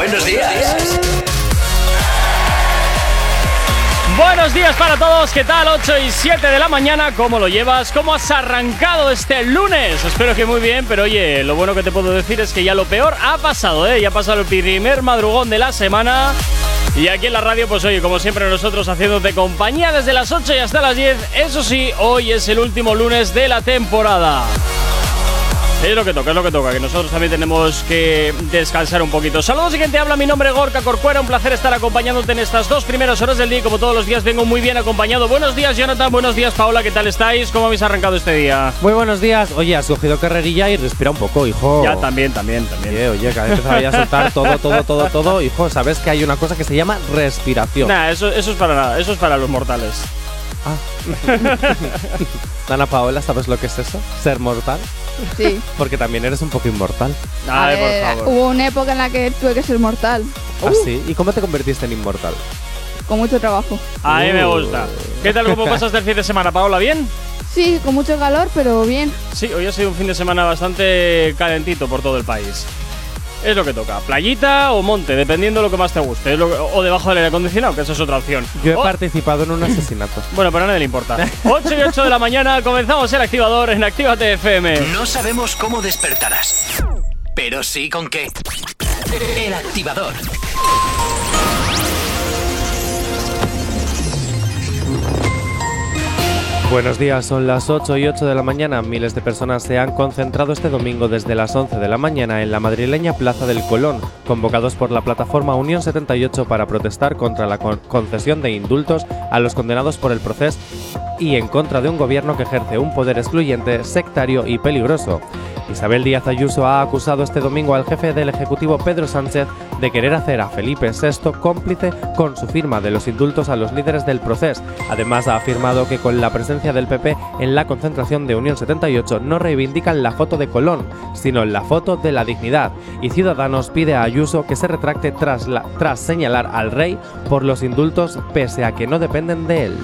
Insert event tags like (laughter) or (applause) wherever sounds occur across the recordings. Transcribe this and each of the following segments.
Buenos días. Buenos días para todos, ¿qué tal? 8 y 7 de la mañana, ¿cómo lo llevas? ¿Cómo has arrancado este lunes? Espero que muy bien, pero oye, lo bueno que te puedo decir es que ya lo peor ha pasado, ¿eh? Ya ha pasado el primer madrugón de la semana. Y aquí en la radio, pues oye, como siempre nosotros haciéndote compañía desde las 8 y hasta las 10. Eso sí, hoy es el último lunes de la temporada. Es lo que toca, es lo que toca, que nosotros también tenemos que descansar un poquito. Saludos y quien te habla, mi nombre es Gorka Corcuera, un placer estar acompañándote en estas dos primeras horas del día. Como todos los días vengo muy bien acompañado. Buenos días Jonathan, buenos días Paola, ¿qué tal estáis? ¿Cómo habéis arrancado este día? Muy buenos días. Oye, has cogido carrerilla y respira un poco, hijo. Ya también, también, también. Oye, oye, cada vez te a soltar todo, todo, todo, todo. Hijo, sabes que hay una cosa que se llama respiración. Nah, eso, eso es para nada, eso es para los mortales. Ah. (laughs) Dana Paola, ¿sabes lo que es eso? Ser mortal. Sí. Porque también eres un poco inmortal. Ay, A ver, por favor. Hubo una época en la que tuve que ser mortal. ¿Ah, sí? ¿Y cómo te convertiste en inmortal? Con mucho trabajo. A mí me Uh. gusta. ¿Qué tal, cómo (laughs) pasaste el fin de semana, Paola? ¿Bien? Sí, con mucho calor, pero bien. Sí, hoy ha sido un fin de semana bastante calentito por todo el país. Es lo que toca, playita o monte, dependiendo de lo que más te guste. Lo que- o debajo del aire acondicionado, que esa es otra opción. Yo he Oh, participado en un asesinato. (laughs) Bueno, pero a nadie le importa. (laughs) 8 y 8 de la mañana, comenzamos el activador en Actívate FM. No sabemos cómo despertarás, pero sí con qué. El activador. Buenos días, son las 8 y 8 de la mañana. Miles de personas se han concentrado este domingo desde las 11 de la mañana en la madrileña Plaza del Colón, convocados por la plataforma Unión 78 para protestar contra la con- concesión de indultos a los condenados por el proceso y en contra de un gobierno que ejerce un poder excluyente, sectario y peligroso. Isabel Díaz Ayuso ha acusado este domingo al jefe del Ejecutivo Pedro Sánchez de querer hacer a Felipe VI cómplice con su firma de los indultos a los líderes del proceso. Además ha afirmado que con la presencia del PP en la concentración de Unión 78 no reivindican la foto de Colón, sino la foto de la dignidad. Y Ciudadanos pide a Ayuso que se retracte tras, tras señalar al rey por los indultos pese a que no dependen de él.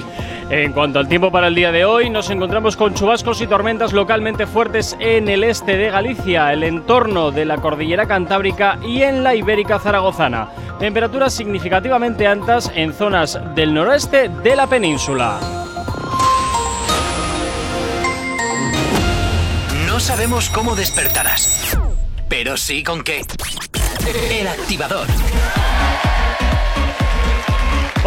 En cuanto al tiempo para el día de hoy, nos encontramos con chubascos y tormentas localmente fuertes en el este de Galicia, el entorno de la cordillera cantábrica y en la ibérica zaragozana. Temperaturas significativamente altas en zonas del noroeste de la península. No sabemos cómo despertarás, pero sí con qué. El activador.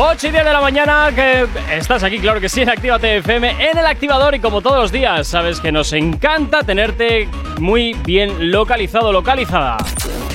8 y 10 de la mañana, que estás aquí, claro que sí, en Actívate FM, en el activador y como todos los días, sabes que nos encanta tenerte muy bien localizado, localizada.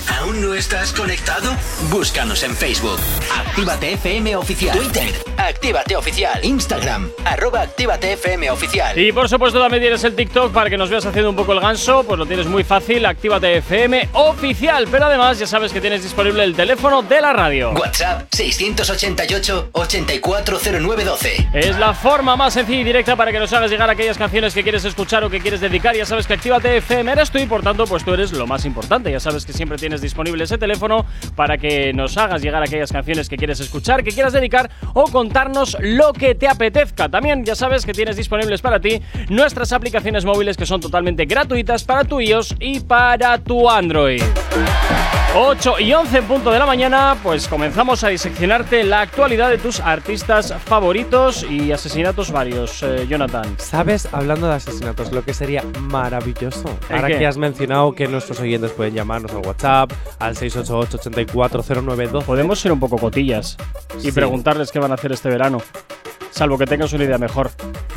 ¿Aún no estás conectado? Búscanos en Facebook. Actívate FM Oficial. Twitter. Actívate Oficial. Instagram. Arroba Actívate FM Oficial. Y por supuesto también tienes el TikTok para que nos veas haciendo un poco el ganso, pues lo tienes muy fácil, Actívate FM oficial, pero además ya sabes que tienes disponible el teléfono de la radio. WhatsApp 688-840912. Es la forma más sencilla y directa para que nos hagas llegar aquellas canciones que quieres escuchar o que quieres dedicar. Ya sabes que Actívate FM eres tú y por tanto pues tú eres lo más importante. Ya sabes que siempre tienes disponible ese teléfono para que nos hagas llegar aquellas canciones que quieres escuchar, que quieras dedicar o contarnos lo que te apetezca. También ya sabes que tienes disponibles para ti nuestras aplicaciones móviles que son totalmente gratuitas para tu iOS y para tu Android. 8 y 11 en punto de la mañana, pues comenzamos a diseccionarte la actualidad de tus artistas favoritos y asesinatos varios. Eh, Jonathan. ¿Sabes? Hablando de asesinatos, lo que sería maravilloso. ¿El Ahora qué? que has mencionado que nuestros oyentes pueden llamarnos al WhatsApp, al 688-840912. Podemos ser un poco cotillas y Sí. preguntarles qué van a hacer este verano. Salvo que tengas una idea mejor.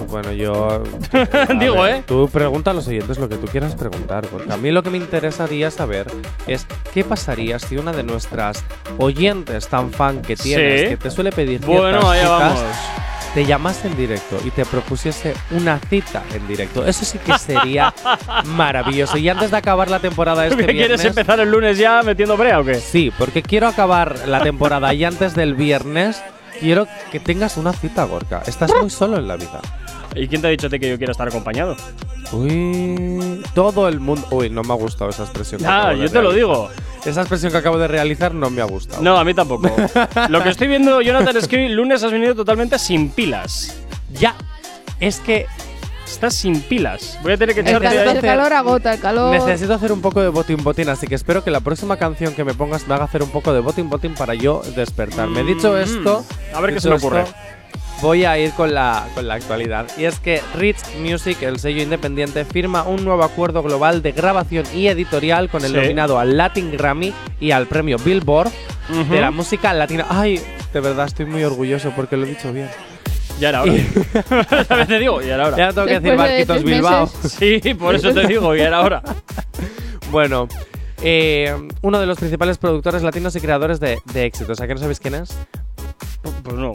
Bueno, yo. (laughs) Digo, ver, ¿eh? Tú pregunta a los oyentes lo que tú quieras preguntar. Porque a mí lo que me interesaría saber es qué pasaría si una de nuestras oyentes tan fan que tienes, Sí. que te suele pedir Bueno, allá citas, vamos. te llamase en directo y te propusiese una cita en directo. Eso sí que sería (laughs) maravilloso. Y antes de acabar la temporada este ¿Qué quieres viernes. empezar el lunes ya metiendo brea o qué? Sí, porque quiero acabar la temporada y antes del viernes quiero que tengas una cita, Gorka. Estás muy solo en la vida. ¿Y quién te ha dicho que yo quiero estar acompañado? Uy, todo el mundo. Uy, no me ha gustado esa expresión. Ah, yo te lo digo. Esa expresión que acabo de realizar no me ha gustado. No, a mí tampoco. (laughs) Lo que estoy viendo, Jonathan, es que lunes has venido totalmente sin pilas. Ya. Es que Estás sin pilas. Voy a tener que El echarte calor, ahí. el calor agota, el calor. Necesito hacer un poco de botín botín, así que espero que la próxima canción que me pongas me haga hacer un poco de botín botín para yo despertarme. Dicho Mm, esto, a ver qué dicho se me ocurre. esto, Voy a ir con la, con la actualidad. Y es que Rich Music, el sello independiente, firma un nuevo acuerdo global de grabación y editorial con el Sí. nominado al Latin Grammy y al premio Billboard Ujú. de la música latina. Ay, de verdad estoy muy orgulloso porque lo he dicho bien. Ya era hora. a (laughs) veces te digo, ya era hora. Ya tengo que decir Después de Barquitos tres Bilbao. Sí, por eso te digo, ya era hora. (laughs) Bueno, eh, uno de los principales productores latinos y creadores de, de éxitos. ¿A qué no sabéis quién es? Pues no.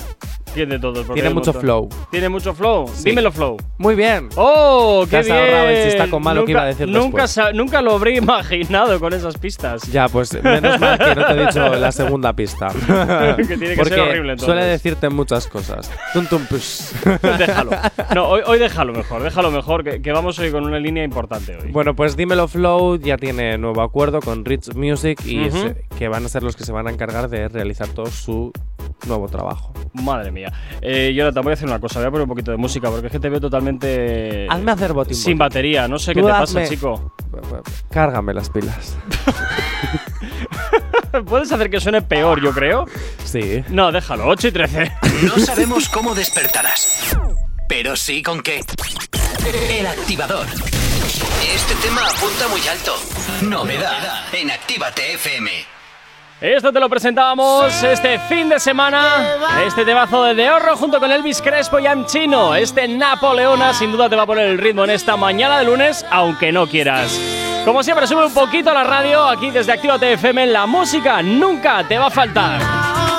Tiene hay un mucho flow. ¿Tiene mucho flow? Sí. Dímelo, flow. Muy bien. ¡Oh, qué has bien! ahorrado el chistaco malo que iba a decir nunca, después. nunca lo habría (laughs) imaginado con esas pistas. Ya, pues menos mal que no te he dicho (laughs) la segunda pista. (laughs) Que tiene que Porque ser horrible, entonces. suele decirte muchas cosas. Tum, tum, push. déjalo. No, hoy, hoy déjalo mejor, déjalo mejor, que, que vamos hoy con una línea importante hoy. Bueno, pues Dímelo Flow ya tiene nuevo acuerdo con Rich Music y se- que van a ser los que se van a encargar de realizar todo su nuevo trabajo. Madre mía. Eh, Jonathan, voy a hacer una cosa, voy a poner un poquito de música porque es que te veo totalmente. Hazme hacer botín. Sin botín. batería, no sé qué te hazme- pasa, chico. Cárgame las pilas. (laughs) ¿Puedes hacer que suene peor, yo creo? Sí. No, déjalo, 8 y 13. No sabemos cómo despertarás, pero sí con qué. El activador. Este tema apunta muy alto. Novedad en Actívate FM. Esto te lo presentábamos este fin de semana. Este temazo de De Horro junto con Elvis Crespo y Chino. Este Napoleona sin duda te va a poner el ritmo en esta mañana de lunes, aunque no quieras. Como siempre, sube un poquito a la radio aquí desde Actívate FM. La música nunca te va a faltar.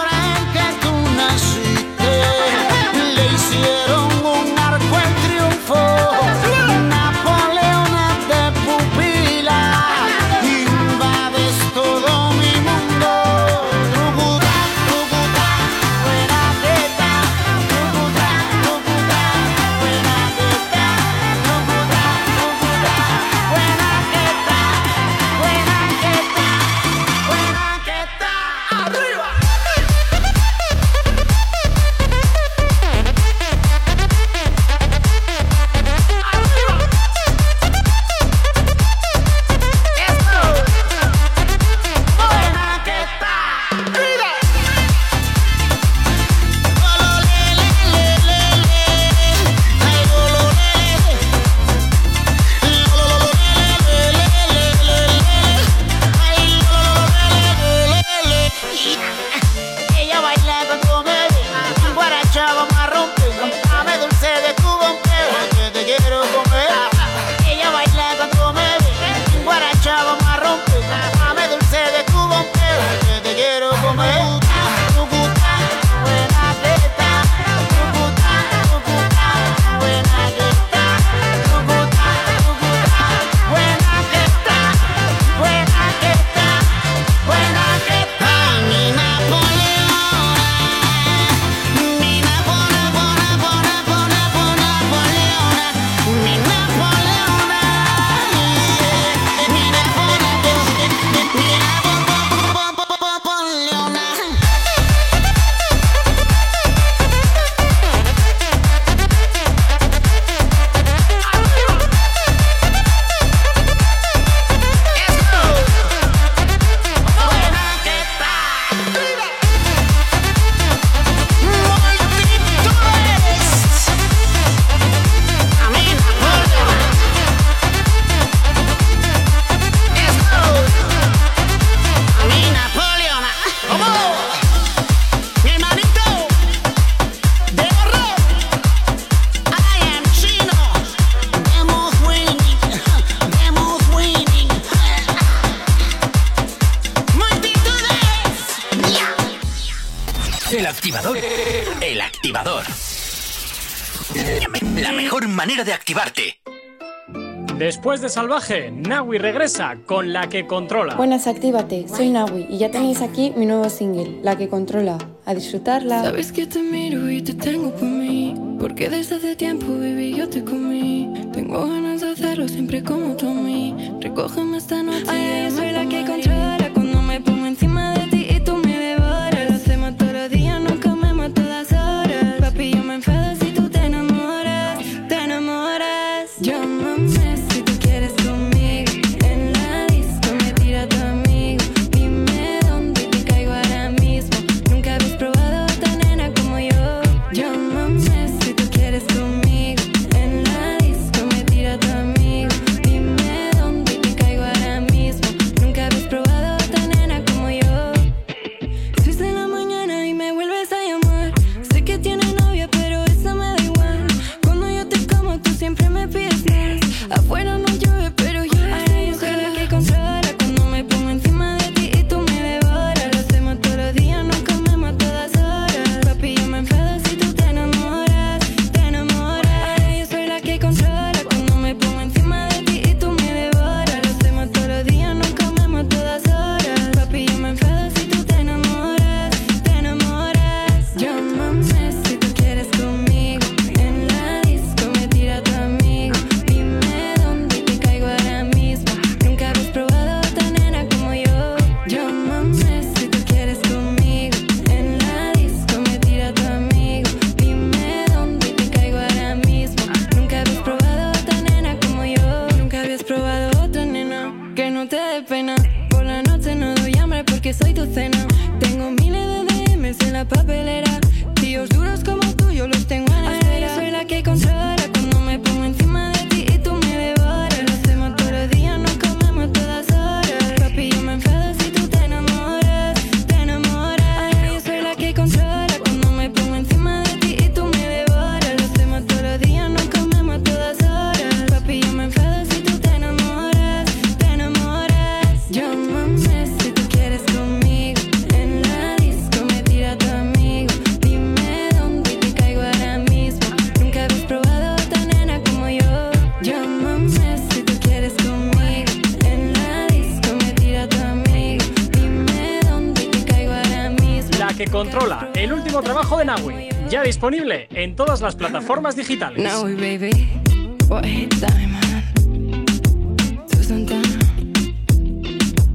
Salvaje, Nawi regresa con la que controla. Buenas, actívate. Soy Nawi y ya tenéis aquí mi nuevo single, La que controla. A disfrutarla. Sabes que te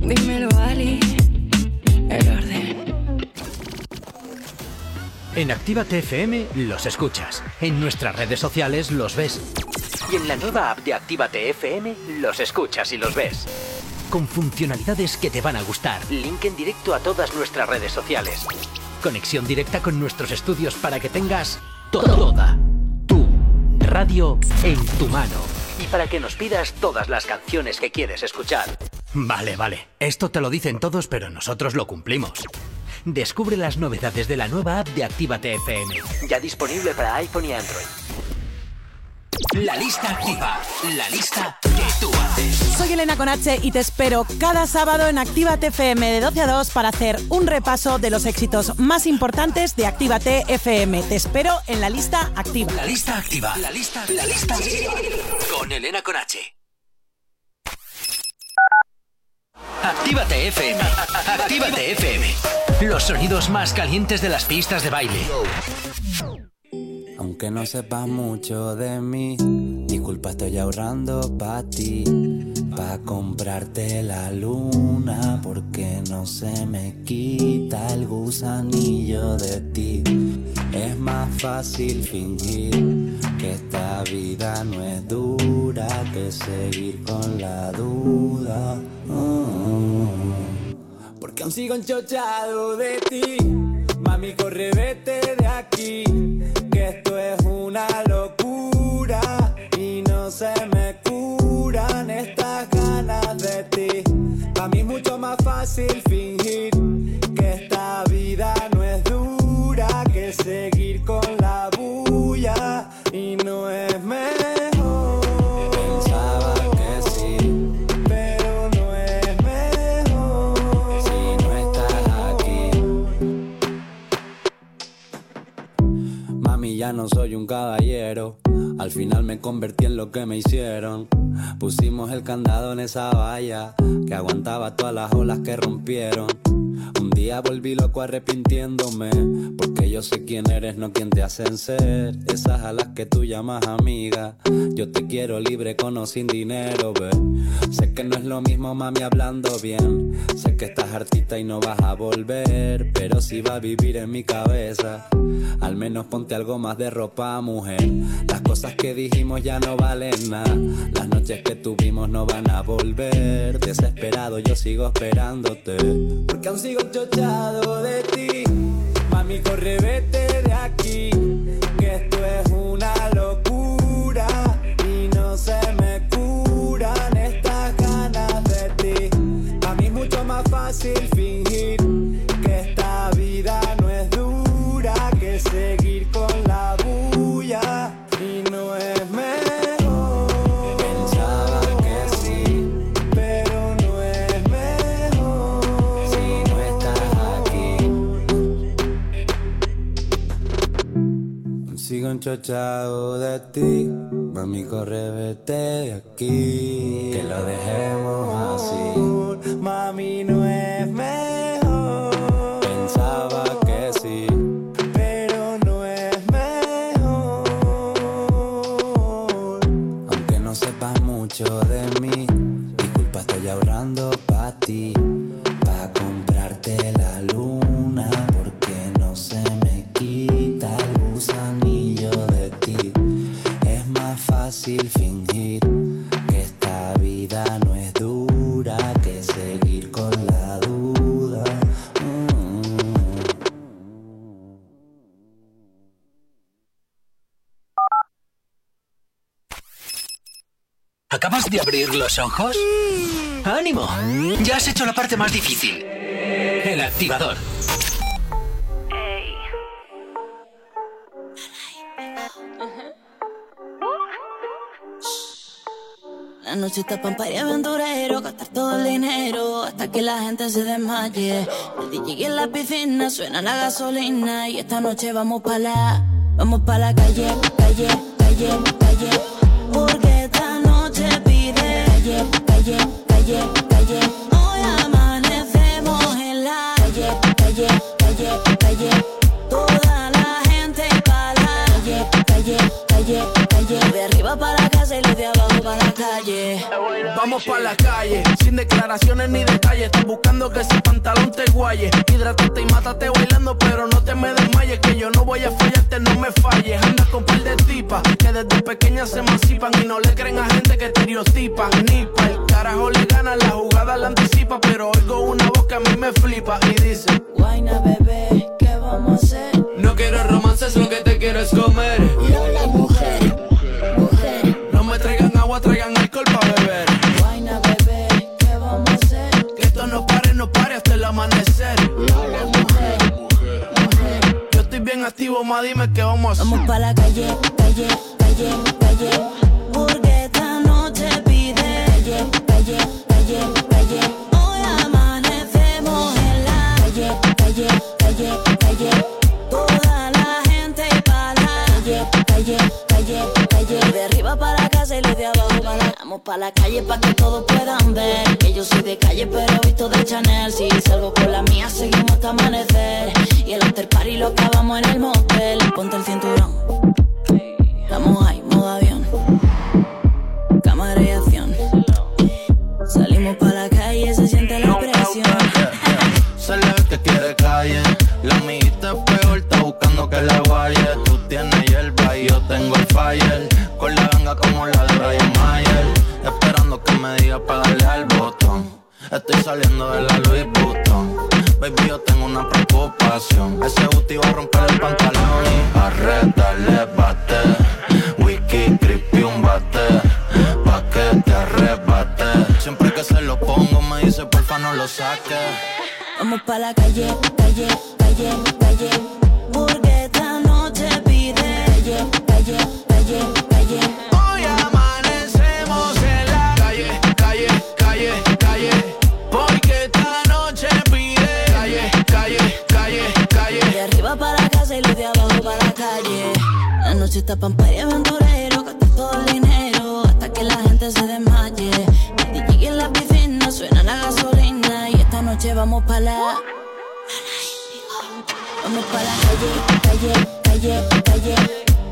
Dímelo Ali, el orden. En Actívate FM los escuchas. En nuestras redes sociales los ves. Y en la nueva app de Actívate FM los escuchas y los ves. Con funcionalidades que te van a gustar. Link en directo a todas nuestras redes sociales. Conexión directa con nuestros estudios para que tengas radio en tu mano. Y para que nos pidas todas las canciones que quieres escuchar. Vale, vale. Esto te lo dicen todos, pero nosotros lo cumplimos. Descubre las novedades de la nueva app de Actívate FM. Ya disponible para iPhone y Android. La lista activa. La lista. Soy Elena Conache y te espero cada sábado en Actívate FM de 12 a 2 para hacer un repaso de los éxitos más importantes de Actívate FM. Te espero en la lista activa. La lista activa. La lista, la lista activa. Con Elena Conache. Actívate FM. Actívate FM. Los sonidos más calientes de las pistas de baile. Aunque no sepas mucho de mí, disculpa, estoy ahorrando pa' ti. Pa' comprarte la luna, porque no se me quita el gusanillo de ti. Es más fácil fingir que esta vida no es dura que seguir con la duda. Mm. Porque aún sigo enchochado de ti. Mami, corre, vete de aquí. Que esto es una locura. Y no se me curan estas ganas de ti. Para mí es mucho más fácil fingir que esta vida no es dura que seguir con la bulla. Y no es mejor. Pensaba que sí, pero no es mejor. Si no estás aquí. Mami, ya no soy un caballero. Al final me convertí en lo que me hicieron. Pusimos el candado en esa valla que aguantaba todas las olas que rompieron. Día volví loco arrepintiéndome, porque yo sé quién eres, no quién te hacen ser. Esas a las que tú llamas amiga. Yo te quiero libre con o sin dinero, ve. Sé que no es lo mismo, mami, hablando bien. Sé que estás hartita y no vas a volver, pero si va a vivir en mi cabeza. Al menos ponte algo más de ropa, mujer. Las cosas que dijimos ya no valen nada. Las noches que tuvimos no van a volver. Desesperado yo sigo esperándote. Porque aún sigo de ti. Mami, corre, vete de aquí. Que esto es una locura. Y no se me curan estas ganas de ti. A mí es mucho más fácil fingir que esta vida no enchochado de ti, mami corre vete de aquí, que lo dejemos así. Mami no es mejor. ¿Acabas de abrir los ojos? ¡Ánimo! Ya has hecho la parte más difícil. El activador. La noche está pampa y aventurero, gastar todo el dinero hasta que la gente se desmaye. El DJ en la piscina suena la gasolina y esta noche vamos pa' la, vamos pa' la calle, calle, calle, calle. Calle, calle, calle, calle. Hoy amanecemos en la calle, calle, calle, calle. Toda la gente pa' la calle, calle, calle, calle. De arriba para calle. Vamos pa' la calle, sin declaraciones ni detalles. Estás buscando que ese pantalón te guaye. Hidrátate y mátate bailando, pero no te me desmayes. Que yo no voy a fallarte, no me falles. Andas con par de tipas que desde pequeñas se emancipan y no le creen a gente que estereotipan. Ni pa' el carajo le gana, la jugada la anticipa. Pero oigo una voz que a mí me flipa y dice: Guayna, bebé, ¿qué vamos a hacer? No quiero romances, lo que te quiero es comer. Lola, dime qué vamos a hacer. Vamos pa' la calle, calle, calle, pa' la calle pa' que todos puedan ver. Que yo soy de calle pero visto de Chanel. Si salgo con la mía seguimos hasta amanecer. Y el after party lo acabamos en el motel. Ponte el cinturón. Estamos ahí, modo avión. Cámara y acción. Salimos pa' la calle, se siente la presión. Se le ve que quiere calle. La amiguita es peor, está buscando que la guaye. Tú tienes hierba y yo tengo el fire. Con la ganga como la de Ryan Mayer. Estoy saliendo de la Louis Vuitton. Baby, yo tengo una preocupación. Ese booty va a romper el pantalón y arrétale bate. Wiki, creepy, un bate. Pa' que te arrebate. Siempre que se lo pongo me dice porfa no lo saques. Vamos pa' la calle, calle, calle, calle. Porque esta noche pide calle, calle, calle, Noche está pampa y aventurero, gastar todo el dinero hasta que la gente se desmaye. El DJ en la piscina suena la gasolina y esta noche vamos pa' la. Vamos pa' la calle, calle, calle, calle.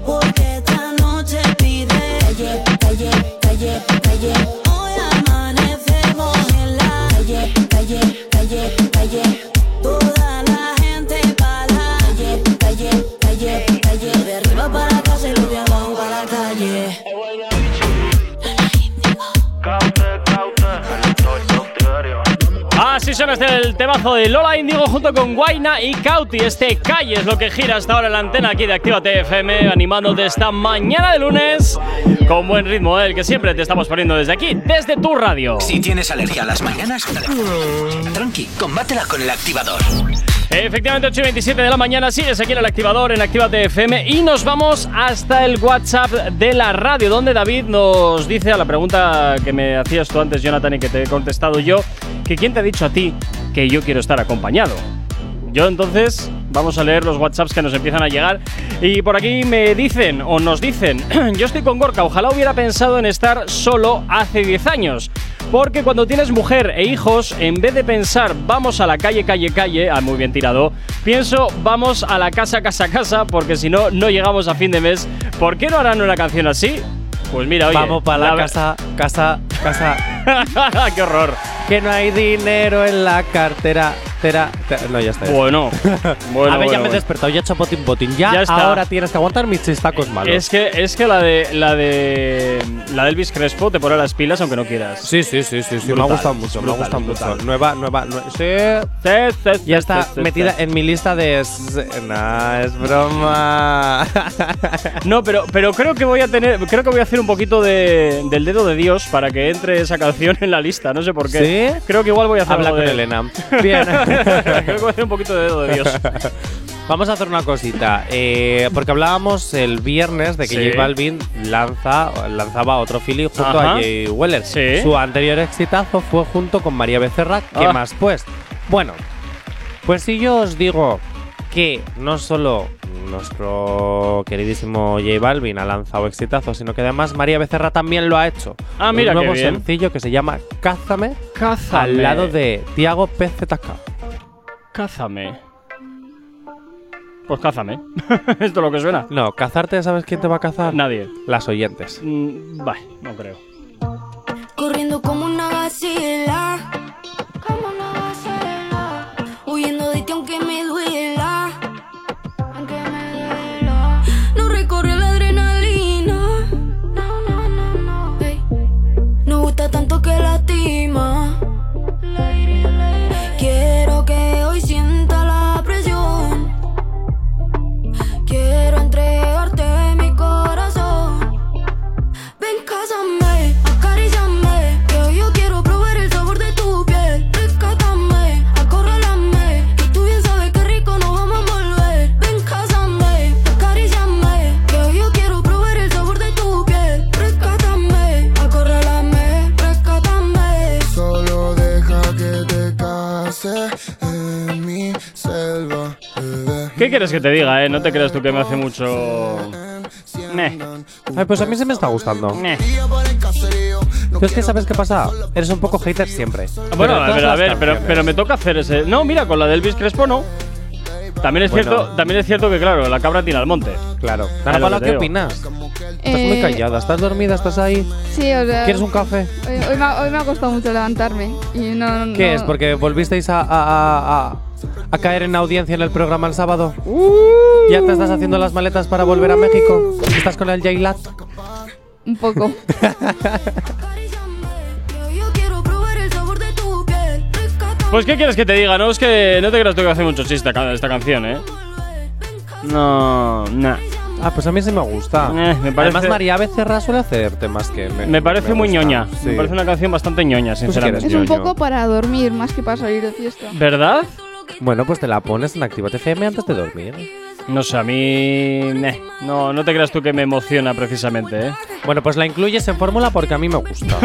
Porque esta noche pide calle, calle, calle, calle. Hoy amanecemos en la calle, calle, calle, calle. Así suena este el temazo de Lola Indigo junto con Guaina y Cauti. Este calle es lo que gira hasta ahora la antena aquí de Activa TFM, animándote esta mañana de lunes con buen ritmo, el que siempre te estamos poniendo desde aquí, desde tu radio. Si tienes alergia a las mañanas, tranqui, combátela con el activador. Efectivamente, 8 y 27 de la mañana, sigues aquí en el activador en Actívate FM y nos vamos hasta el WhatsApp de la radio, donde David nos dice a la pregunta que me hacías tú antes, Jonathan, y que te he contestado yo, que quién te ha dicho a ti que yo quiero estar acompañado. Yo entonces vamos a leer los WhatsApps que nos empiezan a llegar y por aquí me dicen o nos dicen, (clears throat) yo estoy con Gorka, ojalá hubiera pensado en estar solo hace 10 años. Porque cuando tienes mujer e hijos, en vez de pensar vamos a la calle, calle, calle, ah, muy bien tirado, pienso vamos a la casa, casa, casa, porque si no, no llegamos a fin de mes. ¿Por qué no harán una canción así? Pues mira, oye. Vamos para la, la- casa, casa, casa. (laughs) ¡Qué horror! que no hay dinero en la cartera. Tera, tera- no, ya está. ya. Bueno, (laughs) bueno. a ver, ya me he bueno. despertado, ya he hecho botín botín. Ya, Ya está. ahora tienes que aguantar mis chistacos malos. Es que, es que la de la de la de Elvis Crespo te pone las pilas aunque no quieras. Sí, sí, sí, sí, sí. me ha gustado mucho, me ha gustado brutal. mucho. Nueva, nueva, nue- sí. Ya está metida en mi lista de. Nah, es broma. (laughs) No, pero, pero creo que voy a tener, creo que voy a hacer un poquito de, del dedo de Dios para que entre esa canción en la lista. No sé por qué. ¿Sí? Creo que igual voy a hacer Habla con de- Elena. Bien. (laughs) (laughs) creo que voy a hacer un poquito de dedo de Dios. Vamos a hacer una cosita, eh, porque hablábamos el viernes de que Sí. J Balvin lanza, lanzaba otro feeling junto Ajá. a Jay Weller. Sí. Su anterior exitazo fue junto con María Becerra. ¿Qué Ah. más pues? Bueno, pues si yo os digo que no solo nuestro queridísimo J Balvin ha lanzado exitazo, sino que además María Becerra también lo ha hecho. Ah, mira Un qué nuevo bien. sencillo que se llama Cázame, Cázame. al lado de Tiago PZK. Cázame. Pues cázame. (laughs) Esto es lo que suena. No, cazarte, ¿sabes quién te va a cazar? Nadie. Las oyentes. Mm, Bah, no creo. Corriendo como una gacela. Como una gacela. Huyendo de ti aunque me duela. ¿Qué quieres que te diga, eh? No te creas tú que me hace mucho. Meh. Ay, pues a mí se me está gustando. Meh. Tú es que sabes qué pasa. Eres un poco hater siempre. Bueno, Pero ver, a ver, pero, pero me toca hacer ese. No, mira, con la de Elvis Crespo no. También es, Bueno. cierto, también es cierto que, claro, la cabra tiene al monte. Claro. Dana Paula, ¿qué digo. opinas? Estás muy Eh, callada. ¿Estás dormida? ¿Estás ahí? Sí, o sea. ¿Quieres un café? Hoy, hoy me ha, hoy me ha costado mucho levantarme. Y no, no- ¿Qué no- es? ¿Porque volvisteis a, a- a- a- caer en audiencia en el programa el sábado? Uh. ¿Ya te estás haciendo las maletas para volver a México? ¿Estás con el J-Lat? Un poco. (laughs) Pues, ¿qué quieres que te diga? No es que no te creas tú que hace mucho chiste esta canción, ¿eh? No, no. Ah, pues a mí sí me gusta. Eh, me parece- Además, María Becerra suele hacer temas que me Me parece muy gusta. ñoña. Sí. Me parece una canción bastante ñoña, Pues sinceramente. Es un poco para dormir más que para salir de fiesta. ¿Verdad? Bueno, pues te la pones en Actívate FM antes de dormir. No sé, a mí. No, no te creas tú que me emociona precisamente, ¿eh? Bueno, pues la incluyes en fórmula porque a mí me gusta.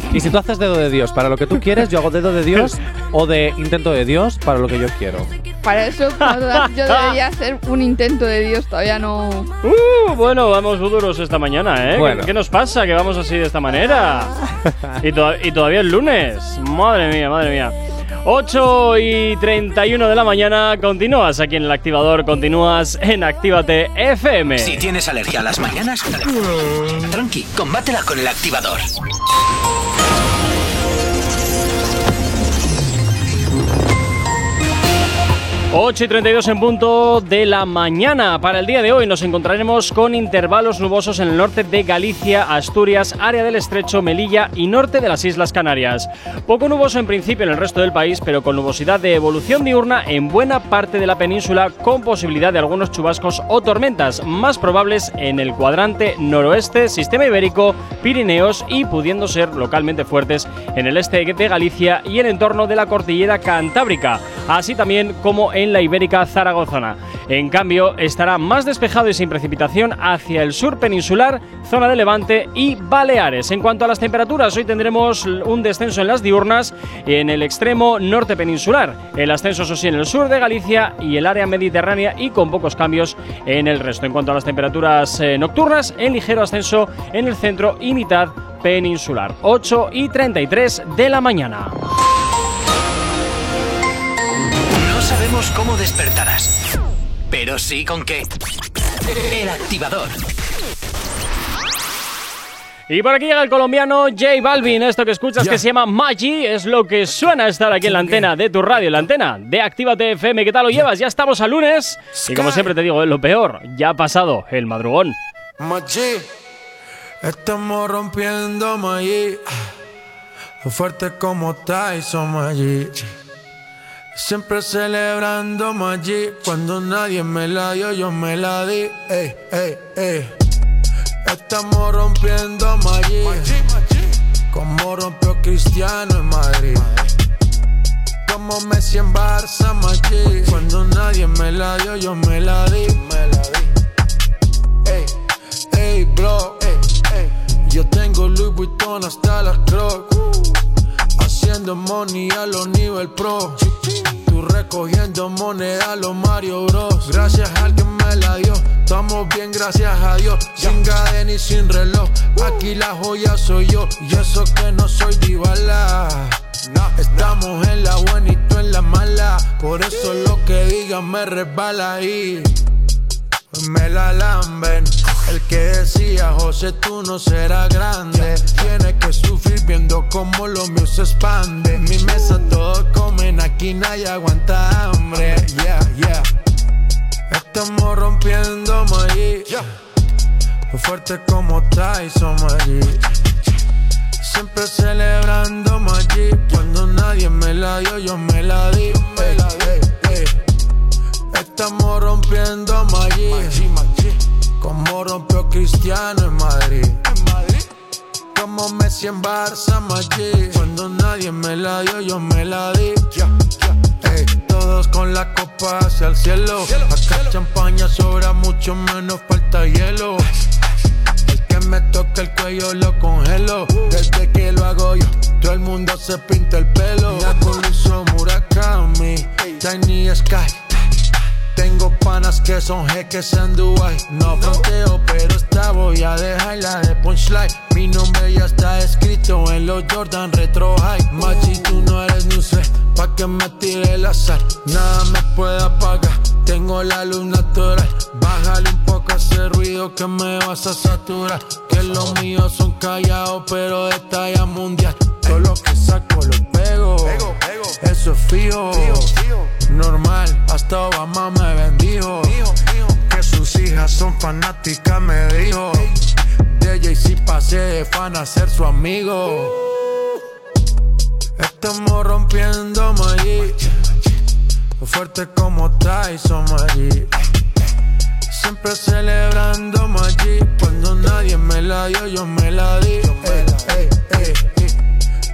(laughs) y si tú haces dedo de Dios para lo que tú quieres, yo hago dedo de Dios o de intento de Dios para lo que yo quiero. Para eso (laughs) yo debería hacer un intento de Dios, todavía no. Uh, bueno, vamos duros esta mañana, ¿eh? Bueno. ¿Qué, qué nos pasa? Que vamos así de esta manera. (laughs) y, to- y todavía es lunes. Madre mía, madre mía. 8 y 31 de la mañana, continúas aquí en el activador, continúas en Actívate FM. Si tienes alergia a las mañanas, tranqui, combátela con el activador. Ocho y 32 en punto de la mañana. Para el día de hoy nos encontraremos con intervalos nubosos en el norte de Galicia, Asturias, área del Estrecho, Melilla y norte de las Islas Canarias. Poco nuboso en principio en el resto del país, pero con nubosidad de evolución diurna en buena parte de la península, con posibilidad de algunos chubascos o tormentas, más probables en el cuadrante noroeste, sistema ibérico, Pirineos y pudiendo ser localmente fuertes en el este de Galicia y en entorno de la cordillera Cantábrica, así también como en la ibérica zaragozana. En cambio, estará más despejado y sin precipitación hacia el sur peninsular, zona de Levante y Baleares. En cuanto a las temperaturas, hoy tendremos un descenso en las diurnas en el extremo norte peninsular, el ascenso eso sí en el sur de Galicia y el área mediterránea y con pocos cambios en el resto. En cuanto a las temperaturas eh, nocturnas, en ligero ascenso en el centro y mitad peninsular. 8 y 33 de la mañana. Sabemos cómo despertarás, pero sí con qué. El activador. Y por aquí llega el colombiano J Balvin. Esto que escuchas Ya. que se llama Maggi es lo que suena estar aquí en la antena de tu radio, la antena de Actívate FM. ¿Qué tal lo llevas? Ya estamos a lunes. Y como siempre te digo, es lo peor. Ya ha pasado el madrugón. Machi, estamos rompiendo Maggi. Fuerte como Tyson Maggi. Siempre celebrando Maggi. Cuando nadie me la dio, yo me la di. Ey, ey, ey. Estamos rompiendo Maggi. Como rompió Cristiano en Madrid. Como Messi en Barça, Maggi. Cuando nadie me la dio, yo me la di. Me la di. Ey, ey, bro. Yo tengo Louis Vuitton hasta las Crocs. Haciendo money a los nivel pro. Tú recogiendo moneda a los Mario Bros. Gracias a alguien me la dio. Estamos bien, gracias a Dios. Sin cadena y sin reloj. Aquí la joya soy yo. Y eso que no soy divala. Estamos en la buena y tú en la mala. Por eso lo que digan me resbala ahí. Me la lamben. El que decía, José, tú no serás grande. Tiene que sufrir viendo cómo lo mío se expande. En mi mesa todos comen, aquí nadie aguanta hambre. Yeah, yeah. Estamos rompiendo maíz. Fuerte como Tyson Maggi. Siempre celebrando Maggi. Cuando nadie me la dio, yo me la di. Ey, ey, ey. Estamos rompiendo Maggi. Como rompió Cristiano en Madrid. Como Messi en Barça, Maggi. Cuando nadie me la dio, yo me la di. Ey, todos con la copa hacia el cielo. Acá champaña sobra mucho menos falta hielo. El que me toca el cuello lo congelo. Desde que lo hago yo, todo el mundo se pinta el pelo. Yakulizo Murakami, Tiny Sky. Tengo panas que son jeques en Dubai. No fronteo, pero esta voy a dejarla de punchline. Mi nombre ya está escrito en los Jordan Retro High. Machi, tú no eres ni un pa' que me tire el azar. Nada me puede apagar. Tengo la luz natural. Bájale un poco ese ruido que me vas a saturar. Que los míos son callados, pero de talla mundial. Todo lo que saco lo pego. Eso es fijo. Normal, hasta Obama me bendijo. Que sus hijas son fanáticas, me dijo. De Jay-Z pasé de fan a ser su amigo. Estamos rompiendo Maggi. Fuerte como Tyson Maggi. Siempre celebrando Maggi. Cuando nadie me la dio, yo me la di. Ey, ey, ey.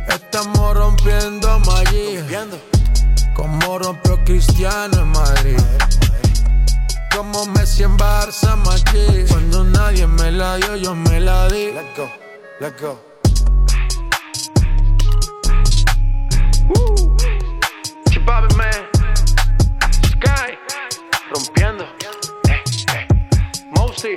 Estamos rompiendo Maggi. Como rompió Cristiano en Madrid. Como Messi en Barça, Maggi. Cuando nadie me la dio, yo me la di. Let's go, let's go. Chipabe, man. Sky. Rompiendo. Eh, eh. Mosey.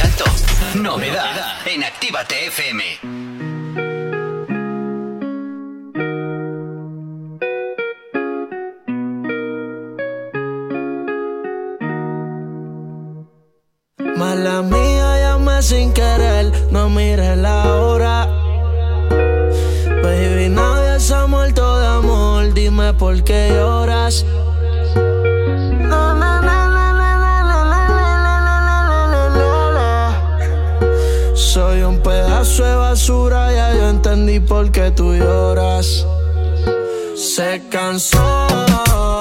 Alto. Novedad en Actívate FM. Mala mía, llamé sin querer, no mires la hora. Baby, nadie se ha muerto de amor, dime por qué lloras. Na, na, pedazo basura, ya yo entendí por qué tú lloras. Se cansó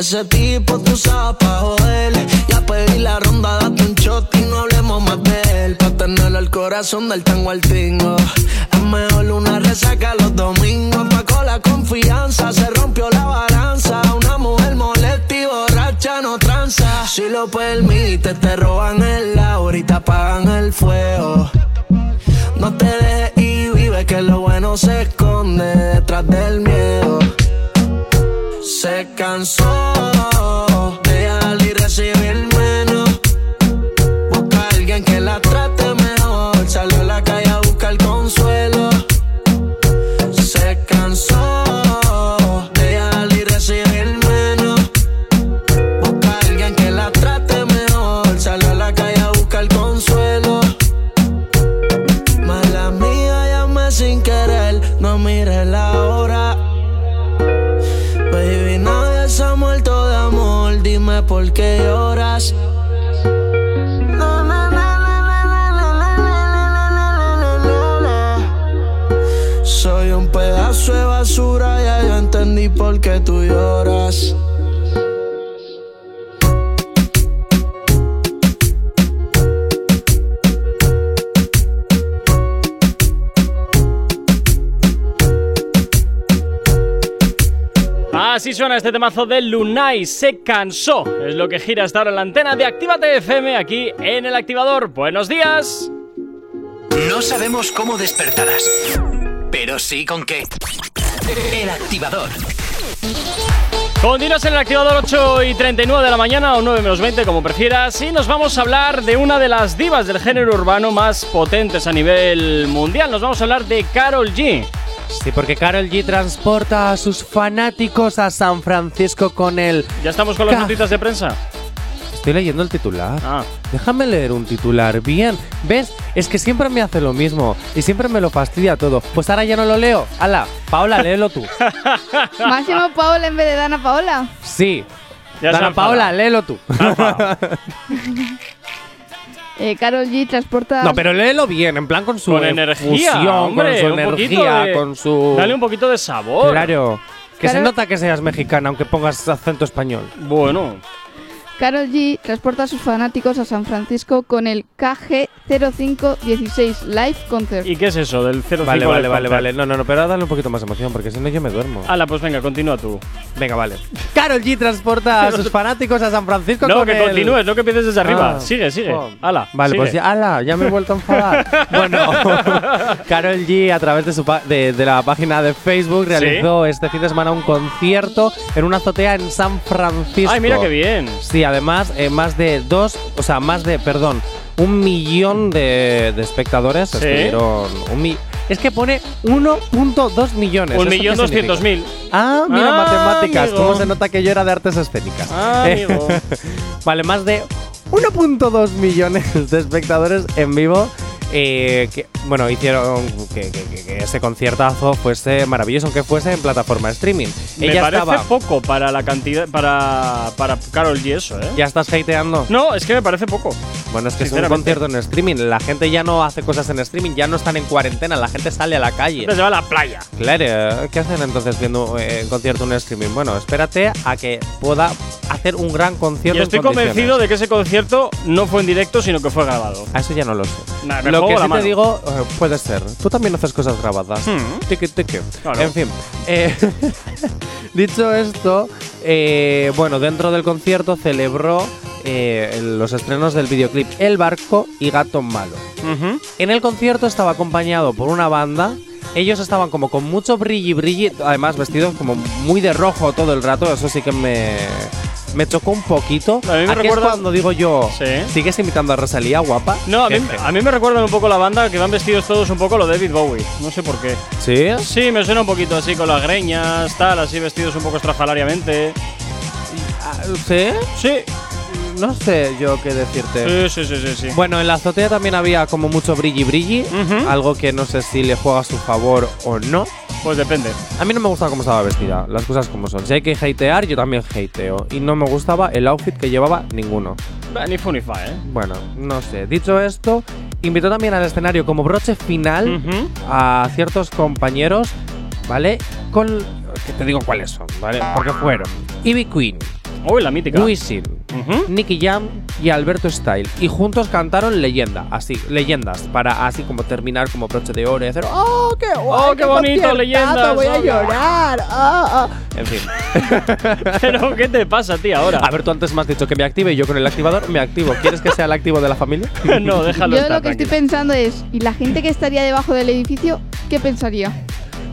Ese tipo tú sabes pa' joder. Ya pedí la ronda, date un shot y no hablemos más de él. Pa' tenerlo al corazón del tango al tingo. Es mejor una resaca los domingos. Paco la confianza, se rompió la balanza. Una mujer molesta y borracha no tranza. Si lo permite, te roban el ahorita apagan el fuego. No te dejes y vive que lo bueno se esconde detrás del miedo. cansó. Suena este temazo de Lunay, se cansó. Es lo que gira hasta ahora en la antena de Actívate FM aquí en el activador. Buenos días. No sabemos cómo despertarás, pero sí con qué. El activador. Continúas en el activador 8 y 39 de la mañana o 9 menos 20, como prefieras. Y nos vamos a hablar de una de las divas del género urbano más potentes a nivel mundial. Nos vamos a hablar de Carol G. Sí, porque Carol G transporta a sus fanáticos a San Francisco con el. ¿Ya estamos con las Ca- notitas de prensa? Estoy leyendo el titular. Ah. Déjame leer un titular. Bien. ¿Ves? Es que siempre me hace lo mismo y siempre me lo fastidia todo. Pues ahora ya no lo leo. Hala, Paola, léelo tú. (laughs) Máximo Paola en vez de Dana Paola. Sí. Ya Dana. Paola, léelo tú. (laughs) Eh, Carol G transporta. No, pero léelo bien, en plan con su Con energía, efusión, hombre, con su energía, de- con su. Dale un poquito de sabor. Claro. Que se nota que seas mexicana, aunque pongas acento español. Bueno. Carol G transporta a sus fanáticos a San Francisco con el KG0516 Live Concert. ¿Y qué es eso del 05 Vale, vale, vale, vale. No, no, no, pero dale un poquito más emoción, porque si no yo me duermo. Hala, pues venga, continúa tú. Venga, vale. (laughs) Carol G transporta a sus fanáticos a San Francisco No, con que el- continúes, no que empieces desde arriba. Ah, sigue, sigue. oh. Hala. Vale, sigue. pues ya, ala, ya me he vuelto a enfadar. (laughs) bueno, (laughs) Carol G a través de, su pa- de, de la página de Facebook realizó este fin de semana un concierto en una azotea en San Francisco. Ay, mira qué bien. Sí, además, eh, más de dos, o sea, más de, perdón, un millón de, de espectadores Sí. estuvieron. Un mi- es que pone 1.2 millones. Un ¿Esto millón doscientos mil. Ah, mira, Ah, matemáticas. amigo. ¿Cómo se nota que yo era de artes escénicas? Ah, amigo. (laughs) vale, más de 1.2 millones de espectadores en vivo. Eh, que, bueno, hicieron que, que- que- ese conciertazo fuese maravilloso, aunque fuese en plataforma streaming. Me Ella parece estaba. poco para la cantidad. Para, para Carol G eso, ¿eh? ¿Ya estás hateando? No, es que me parece poco. Bueno, es que es un concierto en streaming. La gente ya no hace cosas en streaming, ya no están en cuarentena, la gente sale a la calle. Se va a la playa. Claro, ¿qué hacen entonces viendo eh, un concierto en streaming? Bueno, espérate a que pueda hacer un gran concierto. Y en estoy condiciones. convencido de que ese concierto no fue en directo, sino que fue grabado. A eso ya no lo sé. Nah, me lo que sí mano. te digo, eh, puede ser. Tú también haces cosas grabadas. Hmm. Tiqui, tiqui. Claro. En fin. eh, (laughs) dicho esto, eh, bueno, dentro del concierto celebró el- los estrenos del videoclip El Barco y Gato Malo. En el concierto estaba acompañado por una banda. Ellos estaban como con mucho brilli brilli, además vestidos como muy de rojo todo el rato. Eso sí que me, me chocó un poquito. A mí me Aquí recuerda- es cuando digo yo, Sí. ¿sigues imitando a Rosalía, guapa? No, a mí, a mí me recuerdan un poco la banda que van vestidos todos un poco lo David Bowie. No sé por qué. ¿Sí? Sí, me suena un poquito así con las greñas, tal, así vestidos un poco estrafalariamente. ¿Sí? Sí. No sé yo qué decirte. Sí, sí, sí, sí. sí. Bueno, en la azotea también había como mucho brilli brilli, algo que no sé si le juega a su favor o no. Pues depende. A mí no me gustaba cómo estaba vestida, las cosas como son. Si hay que hatear, yo también hateo. Y no me gustaba el outfit que llevaba ninguno. Bah, Ni fu ni fa, ¿eh? Bueno, no sé. Dicho esto, invitó también al escenario como broche final a ciertos compañeros, ¿vale? Con. que te digo cuáles son, ¿vale? Porque fueron Ivy Queen, Uy, la mítica. Wisin, Nicky Jam y Alberto Style. Y juntos cantaron Leyenda, así, leyendas, para así como terminar como broche de oro y hacer ¡Oh, qué guay! ¡Oh, qué bonito, leyendas! Voy a llorar. ah, ah". En fin. (laughs) Pero, ¿qué te pasa a ti ahora? A ver, tú antes me has dicho que me active y yo con el activador me activo. ¿Quieres que sea el activo de la familia? (laughs) no, déjalo Yo estar, lo que estoy pensando es, ¿y la gente que estaría debajo del edificio, qué pensaría?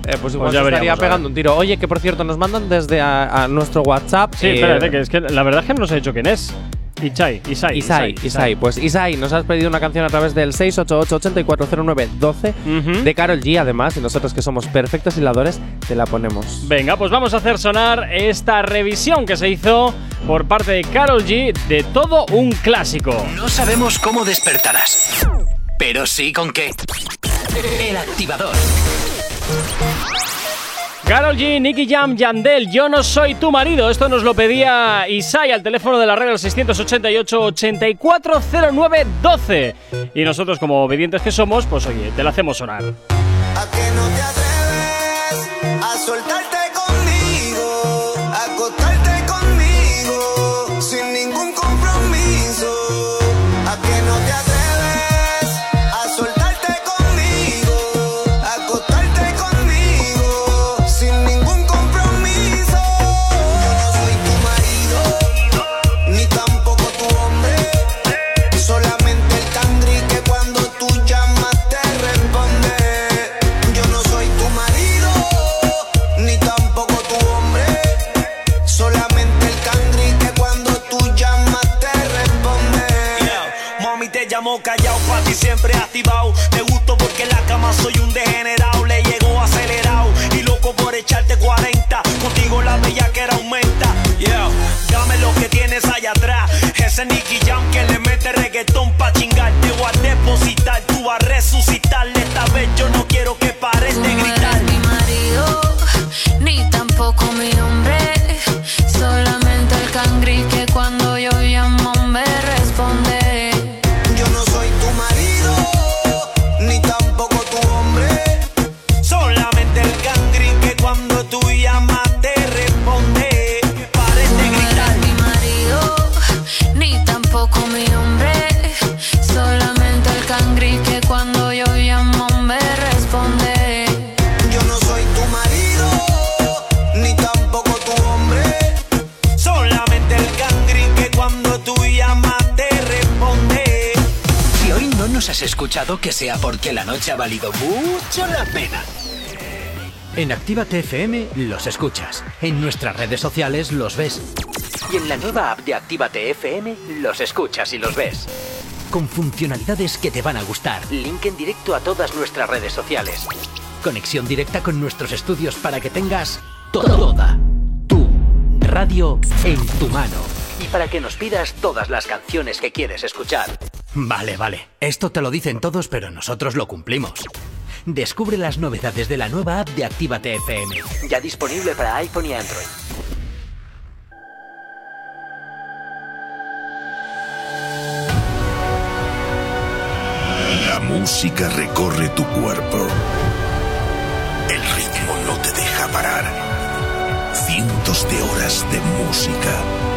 Eh, pues igual ya se estaría pegando un tiro. Oye, que por cierto, nos mandan desde a, a nuestro WhatsApp. Sí, eh, espérate, que es que la verdad es que no nos ha dicho quién es. Ichai, Isai. Isai, Isai, pues Isai, nos has pedido una canción a través del 688-8409-12 de Carol G, además, y nosotros que somos perfectos hiladores, te la ponemos. Venga, pues vamos a hacer sonar esta revisión que se hizo por parte de Carol G de todo un clásico. No sabemos cómo despertarás, pero sí con qué. El activador. Carol G, Nicky Jam, Yandel, Yo no soy tu marido. Esto nos lo pedía Isai al teléfono de la al 688-8409-12. Y nosotros, como obedientes que somos, pues oye, te la hacemos sonar. A Mami te llamó callado, pa' ti siempre activado. Te gusto porque en la cama soy un degenerado. Le llegó acelerado y loco por echarte 40. Contigo la bella que era aumenta. Yeah, dame lo que tienes allá atrás. Ese Nicky Jam que le mete reggaetón pa' chingar. Te voy a depositar, tú vas a resucitar. Esta vez yo no quiero que pares de gritar. Has escuchado, que sea porque la noche ha valido mucho la pena. En Actívate FM los escuchas. En nuestras redes sociales los ves. Y en la nueva app de Actívate FM los escuchas y los ves. Con funcionalidades que te van a gustar. Link en directo a todas nuestras redes sociales. Conexión directa con nuestros estudios para que tengas toda tu radio en tu mano. Y para que nos pidas todas las canciones que quieres escuchar. Vale, vale. Esto te lo dicen todos, pero nosotros lo cumplimos. Descubre las novedades de la nueva app de Actívate FM. Ya disponible para iPhone y Android. La música recorre tu cuerpo. El ritmo no te deja parar. Cientos de horas de música.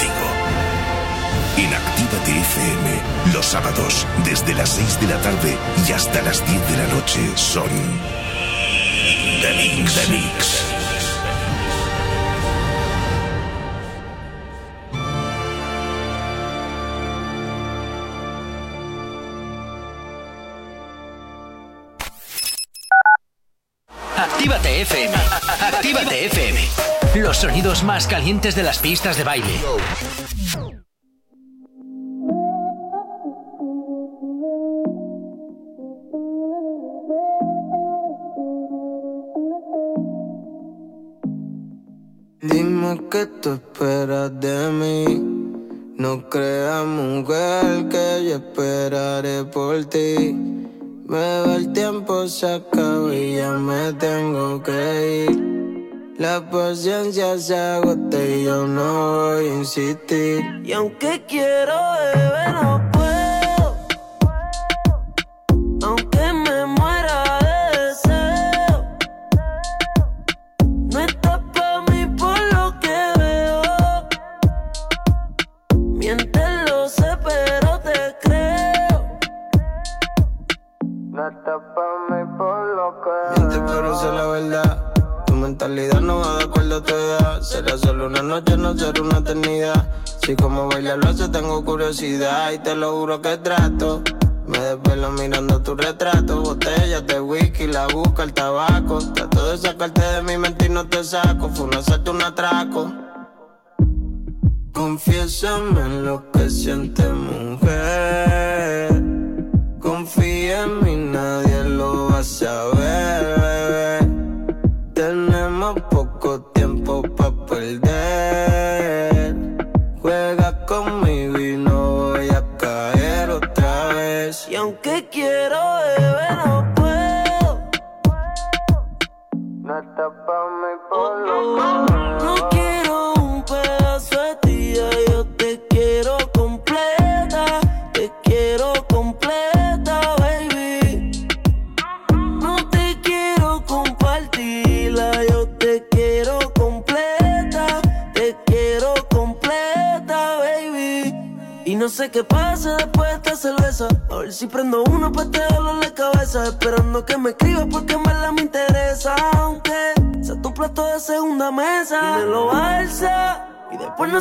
En Actívate FM, los sábados, desde las 6 de la tarde y hasta las 10 de la noche, son. The Mix. The Mix. Actívate FM. Actívate FM. Los sonidos más calientes de las pistas de baile. Dime qué tú esperas de mí. No creas, mujer, que yo esperaré por ti. Va el tiempo, se acaba y ya me tengo que ir. La paciencia se agota y yo no voy a insistir. Y aunque quiero beber, no puedo. Miente, pero sé la verdad. Tu mentalidad no va de acuerdo a tu edad. Será solo una noche, no será una eternidad. Si como bailar lo hace, tengo curiosidad. Y te lo juro que trato. Me desvelo mirando tu retrato. Botellas de whisky, la busca el tabaco. Trato de sacarte de mi mente y no te saco. Fue un asalto, un atraco. Confiésame en lo que sientes, mujer. Confía en mí, nadie lo va a saber, bebé. Tenemos poco tiempo para perder. Juega conmigo y no voy a caer otra vez. Y aunque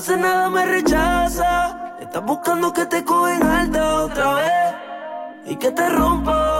Sé nada, me rechaza. Estás buscando que te cogen alta otra vez. Y que te rompa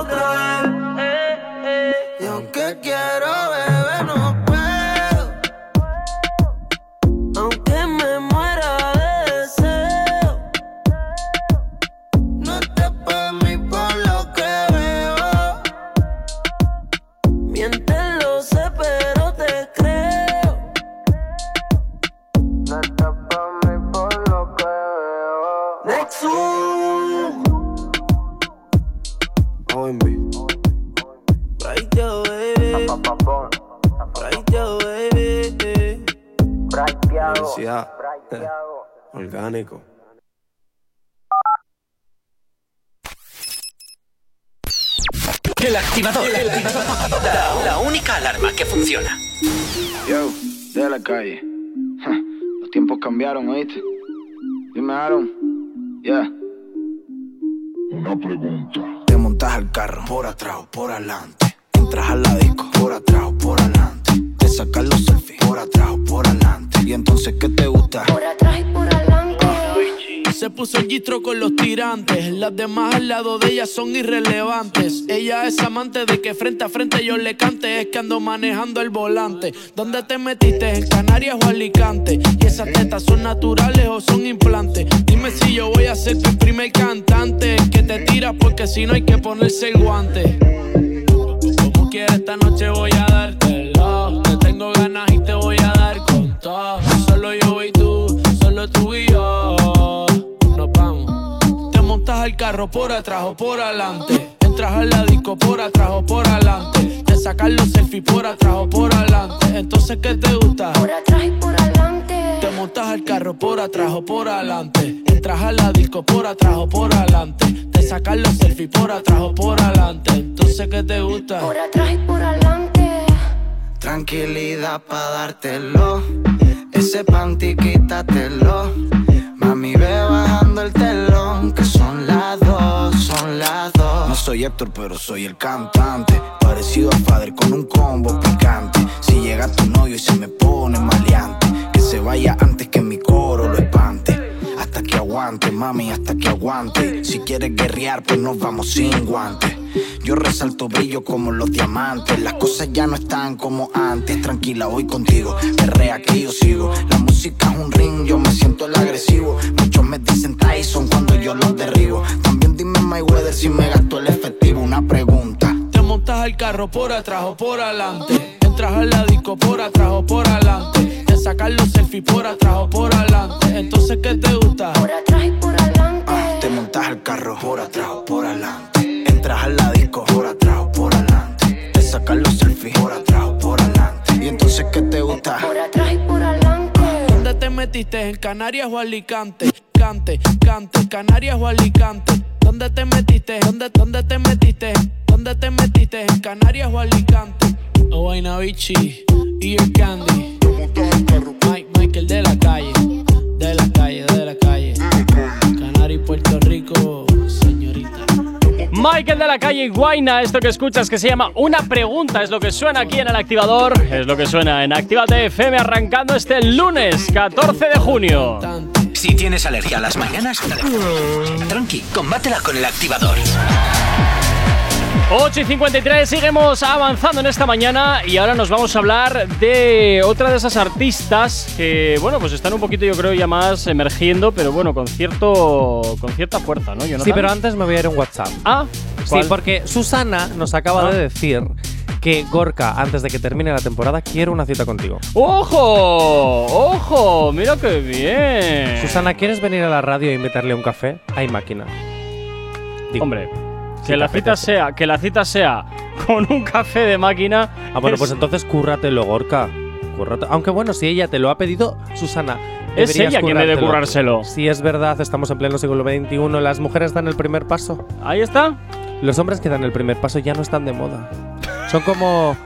carro por atrás o por adelante. Entras a la disco por atrás o por adelante. Te sacas los selfies por atrás o por adelante. Y entonces, ¿qué te gusta? Por atrás y por. Se puso el gistro con los tirantes. Las demás al lado de ella son irrelevantes. Ella es amante de que frente a frente yo le cante. Es que ando manejando el volante. ¿Dónde te metiste? ¿En Canarias o Alicante? ¿Y esas tetas son naturales o son implantes? Dime si yo voy a ser tu primer cantante. Que te tiras porque si no hay que ponerse el guante. Como quieres esta noche voy a dártelo. Te tengo ganas y te voy a dar con todo. Solo yo y tú, solo tú y yo. Al carro por atrás o por adelante. Entras al la disco por atrás o por adelante. Te sacas los selfies por atrás o por adelante. Entonces, ¿qué te gusta? Por atrás y por adelante. Te montas al carro por atrás o por adelante. Entras a la disco por atrás o por adelante. Te sacas los selfies por atrás o por adelante. Entonces, ¿qué te gusta? Por atrás y por adelante. Tranquilidad pa' dártelo. Ese panty quítatelo. Mami, ve bajando el telón. Que son las dos, son las dos. No soy Héctor, pero soy el cantante. Parecido a Fader con un combo picante. Si llega tu novio y se me pone maleante, que se vaya antes que mi coro lo espante. Mami, hasta que aguante. Si quieres guerrear, pues nos vamos sin guantes. Yo resalto brillo como los diamantes. Las cosas ya no están como antes. Tranquila, voy contigo. Perrea que yo sigo. La música es un ring, yo me siento el agresivo. Muchos me dicen Tyson cuando yo los derribo. También dime Mayweather si me gasto el efectivo. Una pregunta. Te montas al carro por atrás o por adelante. Entras al disco por atrás o por adelante. Sacar los selfies por atrás o por adelante. Entonces, ¿qué te gusta? Por atrás y por adelante. Te montas al carro por atrás o por adelante. Entras al la disco por atrás o por adelante. Te sacas los selfies por atrás o por adelante. Y entonces, ¿qué te gusta? Por atrás y por adelante. ¿Dónde te metiste? ¿En Canarias o Alicante? Cante, cante, Canarias o Alicante. ¿Dónde te metiste? ¿Dónde, dónde te metiste? ¿Dónde te metiste? ¿En Canarias o Alicante? O Guaynabichi y el Candy. Mike, Michael de la calle, de la calle, de la calle. Canarias y Puerto Rico, señorita. Michael de la calle Guaina, esto que escuchas que se llama Una Pregunta, es lo que suena aquí en el activador, es lo que suena en Actívate FM arrancando este lunes 14 de junio. Si tienes alergia a las mañanas, tranqui, combátela con el activador. 8 y 53, seguimos avanzando en esta mañana y ahora nos vamos a hablar de otra de esas artistas que, bueno, pues están un poquito, yo creo, ya más emergiendo, pero bueno, con cierto con cierta fuerza, ¿no? Jonathan? Sí, pero antes me voy a ir a un WhatsApp. Ah, Sí, ¿cuál? porque Susana nos acaba Ah. de decir que Gorka, antes de que termine la temporada, quiere una cita contigo. ¡Ojo! ¡Ojo! ¡Mira qué bien! Susana, ¿quieres venir a la radio e invitarle a un café? Hay máquina. Digo, Hombre, que la cita sea, que la cita sea con un café de máquina. Ah, bueno, es- pues entonces cúrratelo, Gorka. Aunque bueno, si ella te lo ha pedido, Susana. Es ella quien debe currárselo. Si es verdad, estamos en pleno siglo XXI, las mujeres dan el primer paso. Ahí está. Los hombres que dan el primer paso ya no están de moda. Son como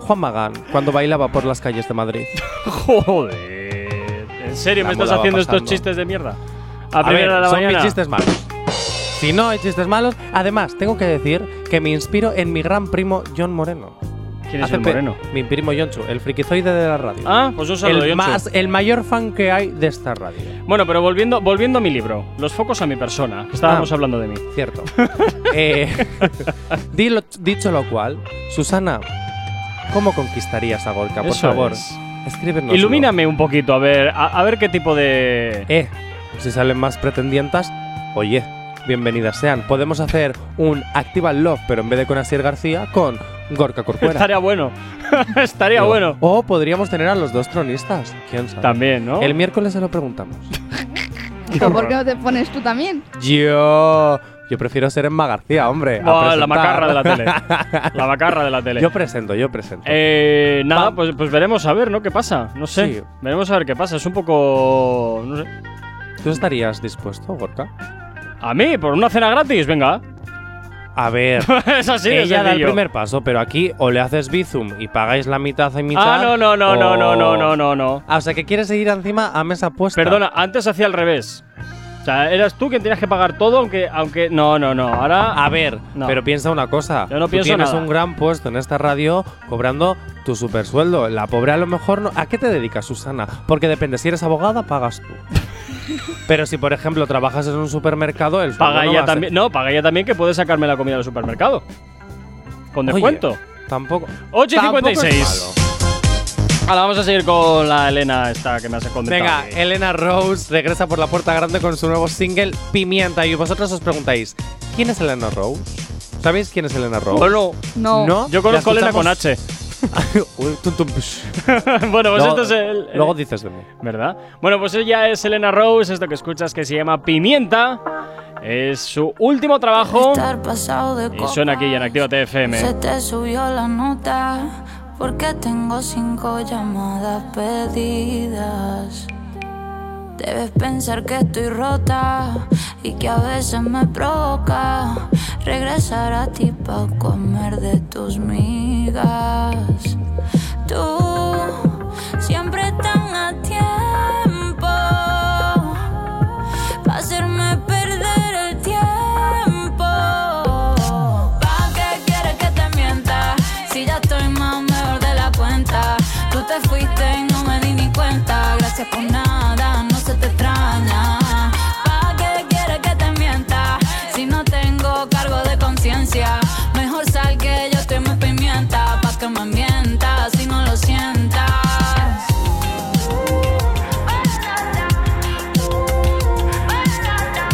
Juan Magán cuando bailaba por las calles de Madrid. (laughs) Joder. ¿En serio me estás haciendo estos chistes de mierda? A, A ver, de la son mañana. mis chistes malos. Si no hay chistes malos, además tengo que decir que me inspiro en mi gran primo John Moreno. ¿Quién es el moreno? Mi primo Yonchu, el frikizoide de la radio. Ah, pues un saludo, el, Yonchu. más, el mayor fan que hay de esta radio. Bueno, pero volviendo, volviendo a mi libro, los focos a mi persona, que estábamos Ah. hablando de mí. Cierto. (laughs) Eh, dilo- dicho lo cual, Susana, ¿cómo conquistarías a Gorka? Por Eso favor, es. escríbenos. Ilumíname un poquito, a ver, a, a ver qué tipo de. Eh, si salen más pretendientas, oye, bienvenidas sean. Podemos hacer un Activa Love, pero en vez de con Asier García, con Gorka Corcuera. Estaría bueno. (laughs) Estaría O- bueno. O podríamos tener a los dos tronistas. ¿Quién sabe? También, ¿no? El miércoles se lo preguntamos. (laughs) ¿Pero por qué no te pones tú también? Yo. Yo prefiero ser Emma García, hombre. la macarra de la tele. (laughs) La macarra de la tele. Yo presento, yo presento. Eh, nada, pues, pues veremos a ver, ¿no? ¿Qué pasa? No sé. Sí. Veremos a ver qué pasa. Es un poco. No sé. ¿Tú estarías dispuesto, Gorka? ¿A mí? ¿Por una cena gratis? Venga. A ver. (laughs) es así, de Ella da el sencillo. primer paso, pero aquí o le haces bizum y pagáis la mitad y mitad. Ah, no, no, no, no, no, no, no, no, no. Ah, o sea, que quieres seguir encima a mesa puesta. Perdona, antes hacía al revés. O sea, eras tú quien tenías que pagar todo, aunque. aunque no, no, no. Ahora. A ver, No. pero piensa una cosa. Yo no Tú pienso tienes nada. un gran puesto en esta radio cobrando tu super sueldo. La pobre a lo mejor no. ¿A qué te dedicas, Susana? Porque depende, si eres abogada, pagas tú. (laughs) pero si, por ejemplo, trabajas en un supermercado, el Paga no ella también. No, paga ella también que puede sacarme la comida del supermercado. Con Oye, descuento. Tampoco. 8 y tampoco es 56. Ahora vamos a seguir con la Elena esta que me has contado. Venga, Elena Rose regresa por la puerta grande con su nuevo single Pimienta. Y vosotros os preguntáis, ¿quién es Elena Rose? ¿Sabéis quién es Elena Rose? Bueno, No. ¿No? yo conozco a ¿La Elena con? H. (laughs) (laughs) Bueno, pues Luego- esto es el, el- Luego dices de mí. ¿Verdad? Bueno, pues ella es Elena Rose, esto que escuchas que se llama Pimienta. Es su último trabajo. Estar pasado de Y suena aquí en Actívate Se FM. te subió la nota porque tengo cinco llamadas pedidas. Debes pensar que estoy rota y que a veces me provoca regresar a ti para comer de tus migas. Tú siempre tan a tiempo Gracias por nada, no se te extraña. ¿Pa' qué quieres que te mienta? Si no tengo cargo de conciencia. Mejor sal que yo estoy muy pimienta. Pa' que me mientas si no lo sientas.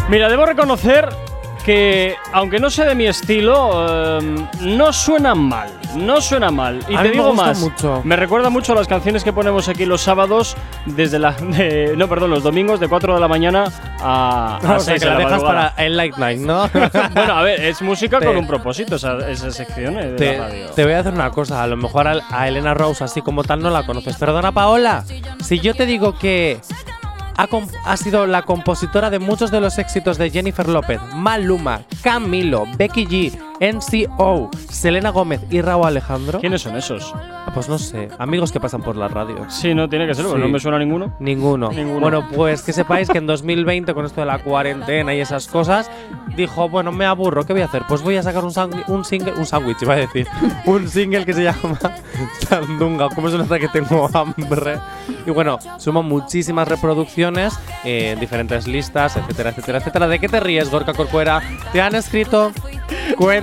Mira, debo reconocer que, aunque no sea de mi estilo, em, no suenan mal. No suena mal. Y A te me digo gusta más. mucho. Me recuerda mucho a las canciones que ponemos aquí los sábados, desde la. (laughs) de- no, perdón, los domingos de 4 de la mañana a. (laughs) a O sea, 6 que la la dejas madrugada. para el Light Night, ¿no? (laughs) bueno, a ver, es música Te- con un propósito, esa, esa sección de Te, la radio. te voy a hacer una cosa, a lo mejor a, a Elena Rose así como tal no la conoces. Perdona Paola, si yo te digo que ha, sido la compositora de muchos de los éxitos de Jennifer López, Maluma, Camilo, Becky G, NCO, Selena Gómez y Raúl Alejandro. ¿Quiénes son esos? Ah, Pues no sé, amigos que pasan por la radio. Sí, no tiene que ser, porque Sí. no me suena ninguno. Ninguno. Ninguno. Bueno, pues que sepáis que en 2020, con esto de la cuarentena y esas cosas, dijo, bueno, me aburro, ¿qué voy a hacer? Pues voy a sacar un, un single, un sándwich, iba a decir, (laughs) un single que se llama (laughs) Sandunga. ¿Cómo se nota que tengo hambre? Y bueno, suma muchísimas reproducciones eh, en diferentes listas, etcétera, etcétera, etcétera. ¿De qué te ríes, Gorka Corcuera? ¿Te han escrito?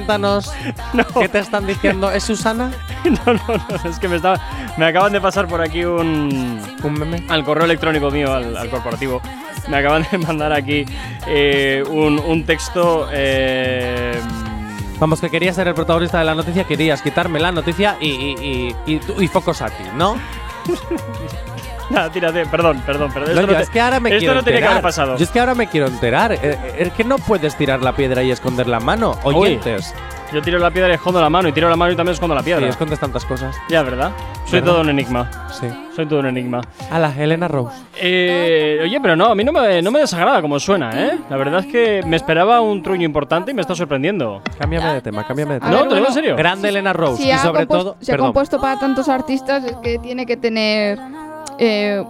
Cuéntanos. (laughs) ¿Qué te están diciendo? ¿Es Susana? (laughs) no, no, no, es que me, estaba, me acaban de pasar por aquí un. ¿Un meme? Al correo electrónico mío, al, al corporativo. Me acaban de mandar aquí eh, un, un texto. eh, Vamos, que querías ser el protagonista de la noticia, querías quitarme la noticia y, y, y, y, y focos a ti, ¿no? (laughs) (laughs) Nada, tírate, perdón, perdón, perdón. No, Esto yo no te- es que ahora me esto quiero no tenía que enterar. haber pasado. Yo es que ahora me quiero enterar. Eh, eh, Es que no puedes tirar la piedra y esconder la mano. Uy, Oyentes. yo tiro la piedra y escondo la mano, y tiro la mano y también escondo la piedra. Sí, escondes tantas cosas. Ya, ¿verdad? Soy ¿Verdad? todo un enigma. Sí. Soy todo un enigma. A la Helena Rose. Eh, oye, pero no, a mí no me, no me desagrada como suena, ¿eh? La verdad es que me esperaba un truño importante y me está sorprendiendo. Cámbiame de tema, cámbiame de A tema. No, ver, te lo digo en serio. Grande Elena Rose. Si y ha, sobre todo. compuesto para tantos artistas, es que tiene que tener eh,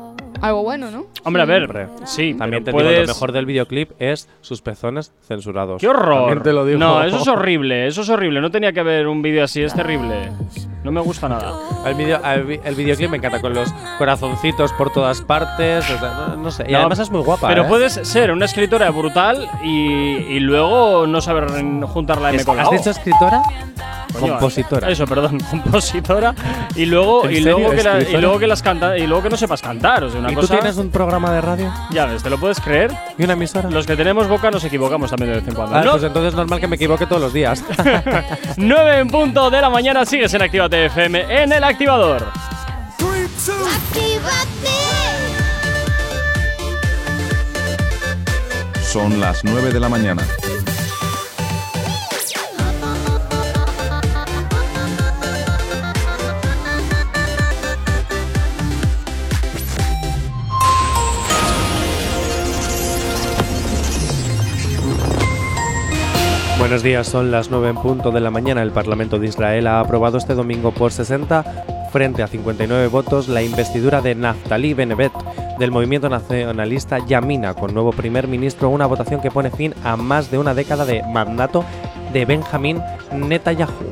algo bueno, ¿no? Hombre, a ver, sí, También te digo, puedes- lo mejor del videoclip es sus pezones censurados. ¡Qué horror! También te lo digo. No, eso es horrible, eso es horrible. No tenía que haber un vídeo así, es terrible. No me gusta nada. El, video, el, vi- el videoclip me encanta con los corazoncitos por todas partes. o sea, no, no sé. Y No, además es muy guapa. Pero ¿eh? puedes ser una escritora brutal y, y luego no saber juntar la M con la ¿Has dicho escritora? Coño, Compositora. Eso, perdón, (laughs) compositora. Y luego, ¿En y serio? luego, que, la- y ¿Escritora? luego que las canta, y luego que no sepas cantar. O sea, una ¿Y tú tienes un programa de radio? Ya ves, ¿te lo puedes creer? ¿Y una emisora? Los que tenemos boca nos equivocamos también de vez en cuando. Ah, No, Pues entonces es normal que me equivoque todos los días. (laughs) 9 en punto de la mañana sigues en Actívate FM en el activador. Son las 9 de la mañana. Buenos días, son las 9 en punto de la mañana. El Parlamento de Israel ha aprobado este domingo por 60 frente a 59 votos la investidura de Naftali Bennett del movimiento nacionalista Yamina con nuevo primer ministro, una votación que pone fin a más de una década de mandato de Benjamín Netanyahu.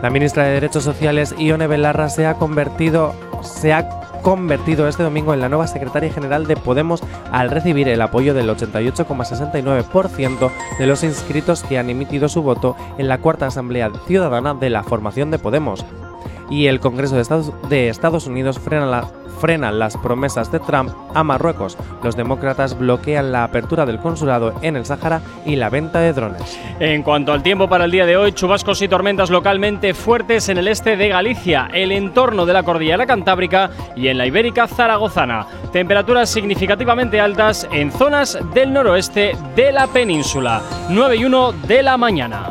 La ministra de Derechos Sociales, Ione Belarra, se ha convertido, se ha convertido este domingo en la nueva secretaria general de Podemos al recibir el apoyo del 88,69% de los inscritos que han emitido su voto en la cuarta Asamblea Ciudadana de la formación de Podemos. Y el Congreso de Estados, Unidos frena, la- frena las promesas de Trump a Marruecos. Los demócratas bloquean la apertura del consulado en el Sáhara y la venta de drones. En cuanto al tiempo para el día de hoy, chubascos y tormentas localmente fuertes en el este de Galicia, el entorno de la cordillera cantábrica y en la ibérica zaragozana. Temperaturas significativamente altas en zonas del noroeste de la península. 9 y 1 de la mañana.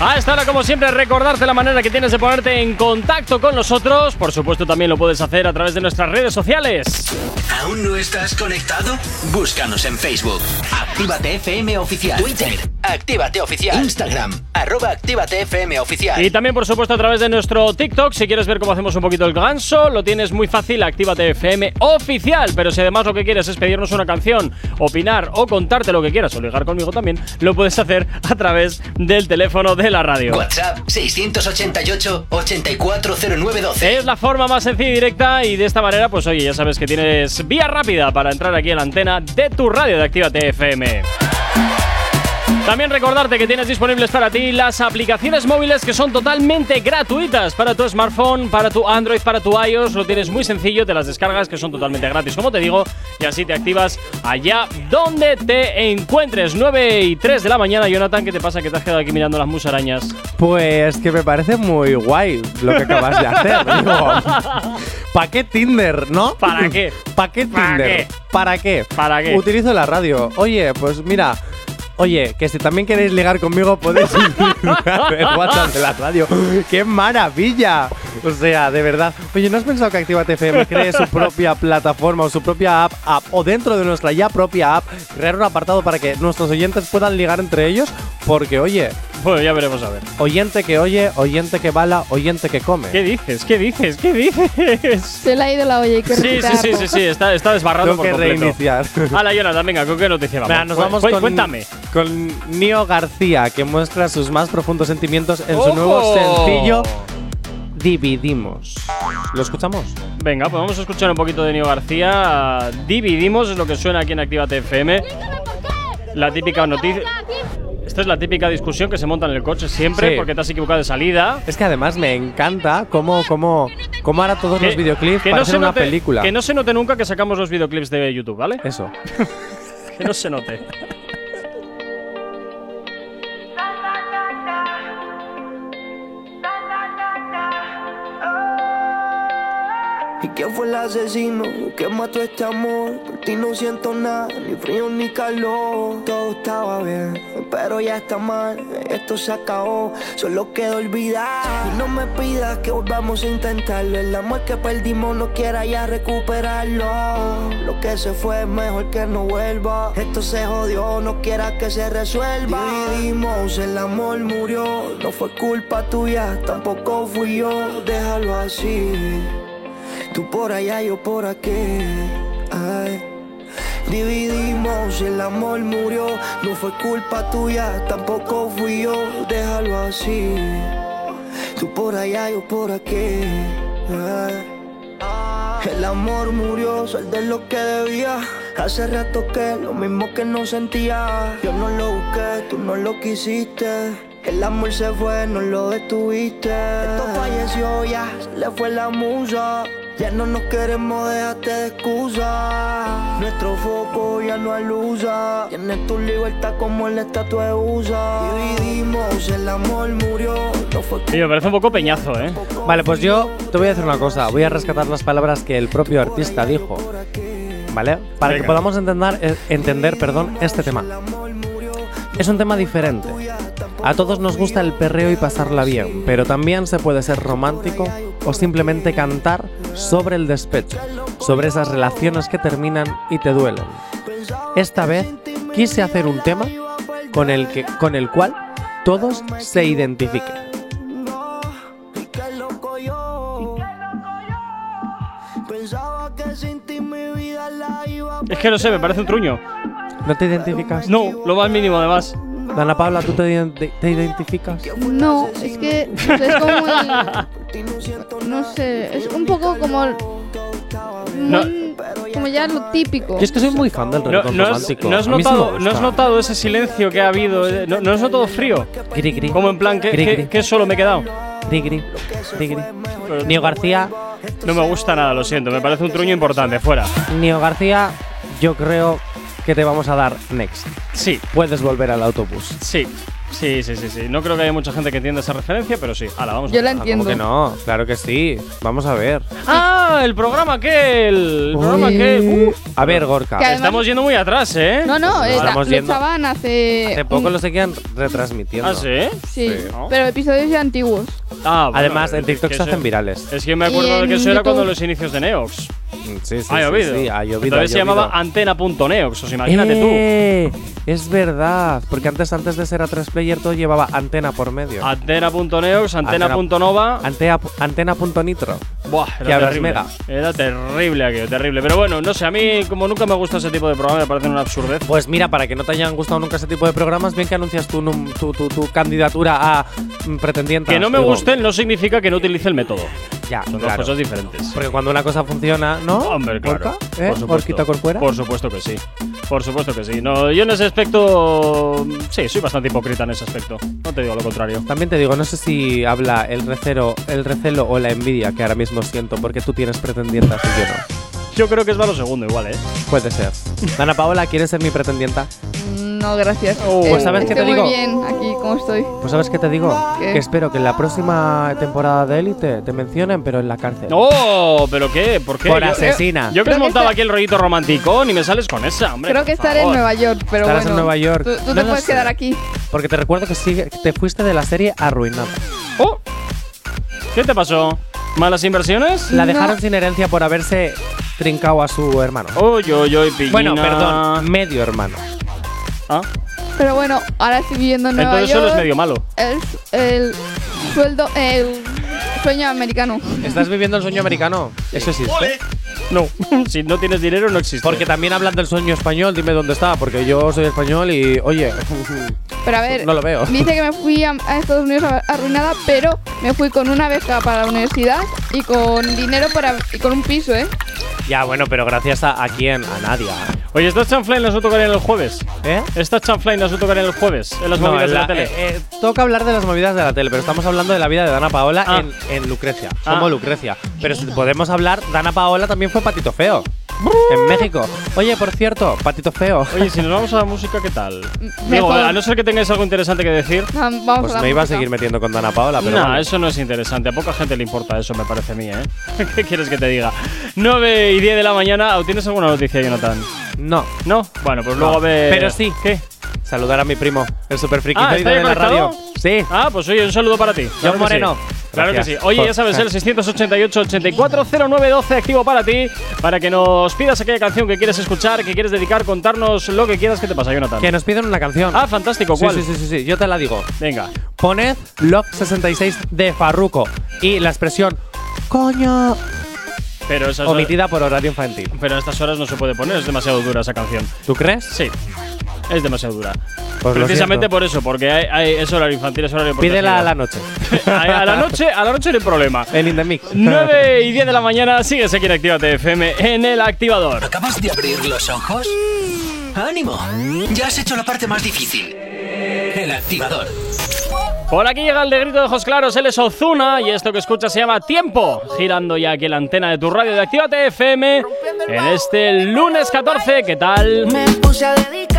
A esta hora, como siempre, recordarte la manera que tienes de ponerte en contacto con nosotros. Por supuesto, también lo puedes hacer a través de nuestras redes sociales. ¿Aún no estás conectado? Búscanos en Facebook. Actívate FM Oficial. Twitter. Actívate Oficial. Instagram. Arroba Actívate FM Oficial. Y también, por supuesto, a través de nuestro TikTok. Si quieres ver cómo hacemos un poquito el ganso, lo tienes muy fácil. Actívate FM oficial. Pero si además lo que quieres es pedirnos una canción, opinar o contarte lo que quieras o ligar conmigo también, lo puedes hacer a través del teléfono de la radio. WhatsApp 688-840912. Es la forma más sencilla y directa y de esta manera, pues oye, ya sabes que tienes vía rápida para entrar aquí en la antena de tu radio de Actívate FM. También recordarte que tienes disponibles para ti las aplicaciones móviles que son totalmente gratuitas para tu smartphone, para tu Android, para tu iOS. Lo tienes muy sencillo, te las descargas que son totalmente gratis, como te digo, y así te activas allá donde te encuentres. 9 y 3 de la mañana, Jonathan, ¿qué te pasa que te has quedado aquí mirando las musarañas? Pues que me parece muy guay lo que acabas de hacer. (laughs) ¿para qué Tinder, no? ¿Para qué? ¿Para qué ¿Para Tinder? qué? ¿Para qué? ¿Para qué? Utilizo la radio. Oye, pues mira. Oye, que si también queréis ligar conmigo podéis (laughs) el WhatsApp de la radio. ¡Qué maravilla! O sea, de verdad. Oye, ¿no has pensado que Actívate FM cree su propia plataforma o su propia app, app o dentro de nuestra ya propia app crear un apartado para que nuestros oyentes puedan ligar entre ellos? Porque, oye, (laughs) Bueno, ya veremos a ver. oyente que oye, oyente que bala, oyente que come. ¿Qué dices? ¿Qué dices? ¿Qué dices? (laughs) Se le ha ido la olla, hay que Sí, sí, sí, sí, sí, está, está desbarrado Tengo por que completo. reiniciar. (laughs) Hala, Jonathan, venga, ¿con qué noticia vamos? Nos Cu- vamos cu- con, Cuéntame. con Nio García, que muestra sus más profundos sentimientos en su nuevo sencillo Dividimos. ¿Lo escuchamos? Venga, pues vamos a escuchar un poquito de Nio García. Dividimos, es lo que suena aquí en Actívate FM. La típica noticia. Esta es la típica discusión que se monta en el coche siempre Sí. porque te has equivocado de salida. Es que además me encanta cómo, cómo, cómo ahora todos los videoclips que no una película. Que no se note nunca que sacamos los videoclips de YouTube, ¿vale? Eso. (laughs) que no se note. Quién fue el asesino que mató este amor? Por ti no siento nada, ni frío ni calor. Todo estaba bien, pero ya está mal. Esto se acabó, solo queda olvidar. Y no me pidas que volvamos a intentarlo. El amor que perdimos no quiera ya recuperarlo. Lo que se fue es mejor que no vuelva. Esto se jodió, no quiera que se resuelva. Dividimos, el amor murió. No fue culpa tuya, tampoco fui yo. Déjalo así. Tú por allá, yo por aquí. Ay. Dividimos, el amor murió. No fue culpa tuya, tampoco fui yo. Déjalo así. Tú por allá, yo por aquí. Ay. El amor murió, soy de lo que debía. Hace rato que lo mismo que no sentía. Yo no lo busqué, tú no lo quisiste. El amor se fue, no lo detuviste. Esto falleció ya, se le fue la musa. Ya no nos queremos, déjate de excusa. Nuestro foco ya no alusa. Tienes tu libertad como el estatua de USA. Dividimos, el amor murió. No fue me parece un poco peñazo, ¿eh? Vale, pues yo te voy a decir una cosa. Voy a rescatar las palabras que el propio artista dijo. ¿Vale? Para que Venga. podamos entender, entender perdón, este tema. Es un tema diferente. A todos nos gusta el perreo y pasarla bien, pero también se puede ser romántico o simplemente cantar sobre el despecho, sobre esas relaciones que terminan y te duelen. Esta vez quise hacer un tema con el, que, con el cual todos se identifiquen. Es que no sé, me parece un truño. ¿No te identificas? No, lo más mínimo además. Dana Paula, ¿tú te, ident- te identificas? No, es que es como el- No sé, es un poco como. el- muy- como ya lo típico. Yo es que soy muy fan del No, reggaetón no romántico. no has sí notado, ¿No has gusta. notado ese silencio que ha habido? Eh, ¿No, no has notado frío? Gri, gri. Como en plan, ¿qué, qué- solo me he quedado? Gri, gri, gri, gri. Nio García, No me gusta nada, lo siento. Me parece un truño importante. Fuera. Nio García, yo creo que te vamos a dar next. Sí, Puedes volver al autobús. sí. Sí, sí, sí, sí. No creo que haya mucha gente que entienda esa referencia, pero sí. Hala, vamos. a Yo la ver. Ah, entiendo. ¿Cómo que no? Claro que sí. Vamos a ver. Ah, el programa aquel. El programa aquel. Uf, A ver, Gorka. Que estamos yendo muy atrás, ¿eh? No, no, eh, Estamos lo echaban hace. Hace poco un- lo seguían retransmitiendo. ¿Ah, sí? Sí, Sí. pero episodios ya antiguos. Ah, bueno, Además, en es TikTok que se hacen virales. Es que me acuerdo de que eso era cuando YouTube. los inicios de Neox. Sí, sí, ha llovido. sí, ha llovido. Entonces ha se llamaba. Antena.neox, os imagínate tú. Eh, Es verdad, porque antes, antes de ser a 3 player todo llevaba antena por medio. Antena.neox, Antena.nova. Antena.nitro. Buah, que era hablas terrible. mega. Era terrible aquello, terrible. Pero bueno, no sé, a mí como nunca me gusta ese tipo de programa, me parecen una absurdez. Pues mira, para que no te hayan gustado nunca ese tipo de programas, bien que anuncias tu, tu, tu- tu candidatura a mm, pretendiente. Que no me gusten no significa que no utilice el método. Ya, Son dos cosas diferentes. Porque cuando una cosa funciona, ¿no? Hombre, claro. ¿Eh? Por supuesto. Gorquita Corcuera. Por supuesto que sí. Por supuesto que sí. No, yo en ese aspecto. Sí, soy bastante hipócrita en ese aspecto. No te digo lo contrario. También te digo, no sé si habla el recelo, el recelo o la envidia que ahora mismo siento porque tú tienes pretendientas y yo no. Yo creo que es para lo segundo igual, ¿eh? Puede ser. Dana Paola, ¿quieres ser mi pretendienta? No, gracias. Oh. Pues, ¿sabes qué te digo? muy bien aquí, como estoy. Pues sabes qué te digo? ¿Qué? Que espero que en la próxima temporada de Élite te mencionen, pero en la cárcel. ¡Oh! ¿Pero qué? ¿Por qué? Por Yo- asesina. Yo que que montado está- aquí el rollito romántico y me sales con esa, hombre. Creo que estaré en. Nueva York, pero Estarás bueno. en Nueva York. Tú, tú No te puedes sé. quedar aquí. Porque te recuerdo que te fuiste de la serie arruinada. ¡Oh! ¿Qué te pasó? ¿Malas inversiones? La dejaron sin herencia por haberse trincado a su hermano. Uy, uy, uy, pillina. Bueno, perdón, medio hermano. ¿Ah? Pero bueno, ahora estoy viviendo en Nueva Entonces York. solo es medio malo. El, el sueldo, el sueño americano. ¿Estás viviendo el sueño americano? ¿Eso existe? No, (laughs) si no tienes dinero no existe. Porque también hablan del sueño español, dime dónde está, porque yo soy español y, oye, (laughs) Pero a ver, no lo veo. dice que me (laughs) fui a, a Estados Unidos arruinada, pero me fui con una beca para la universidad y con dinero para y con un piso, ¿eh? Ya, bueno, pero gracias a, a quién, a Nadia. Oye, ¿estas chanflane las va a tocar en el jueves? ¿Eh? ¿Estas chanflane las va a tocar en el jueves? En las No, movidas en de la la- tele. eh, eh, toca hablar de las movidas de la tele, pero estamos hablando de la vida de Dana Paola Ah. en, en Lucrecia. Ah. Como Lucrecia. Pero si podemos hablar, Dana Paola también fue Patito Feo. En México. Oye, por cierto, Patito Feo. Oye, si nos vamos a la música, ¿qué tal? (laughs) Digo, a no ser que tengáis algo interesante que decir. Vamos Pues a la me iba a música. seguir metiendo con Dana Paola, pero no, vale. eso no es interesante. A poca gente le importa eso, me parece a mí, ¿eh? (laughs) ¿Qué quieres que te diga? 9 y 10 de la mañana. ¿o ¿Tienes alguna noticia, Jonathan? No. ¿No? Bueno, pues luego No. ve. Pero sí. ¿Qué? Saludar a mi primo, el super friki Ah, ¿está de la radio. Sí. Ah, pues oye, un saludo para ti. Claro que Moreno. sí. Claro que sí. Oye, ya sabes, el 688-840912 activo para ti, para que nos pidas aquella canción que quieres escuchar, que quieres dedicar, contarnos lo que quieras. ¿Qué te pasa, Jonathan? Que nos piden una canción. Ah, fantástico, ¿cuál? Sí, sí, sí, sí, yo te la digo. Venga. Poned Love 66 de Farruko y la expresión coño Pero esas omitida por horario infantil. Pero a estas horas no se puede poner, es demasiado dura esa canción. ¿Tú crees? Sí. Es demasiado dura. Pues Precisamente por eso, porque hay, hay- es horario infantil, es horario Pídela a la noche. (laughs) a, la noche, a la noche no hay problema. En In The Mix. 9 (laughs) y 10 de la mañana, sigues aquí en Actívate FM en el activador. ¿Acabas de abrir los ojos? ¡Ánimo! Ya has hecho la parte más difícil. El activador. Por aquí llega el de grito de ojos claros, él es Ozuna y esto que escuchas se llama Tiempo, girando ya aquí la antena de tu radio de Actívate FM en este lunes 14, ¿qué tal? Me puse a dedicarte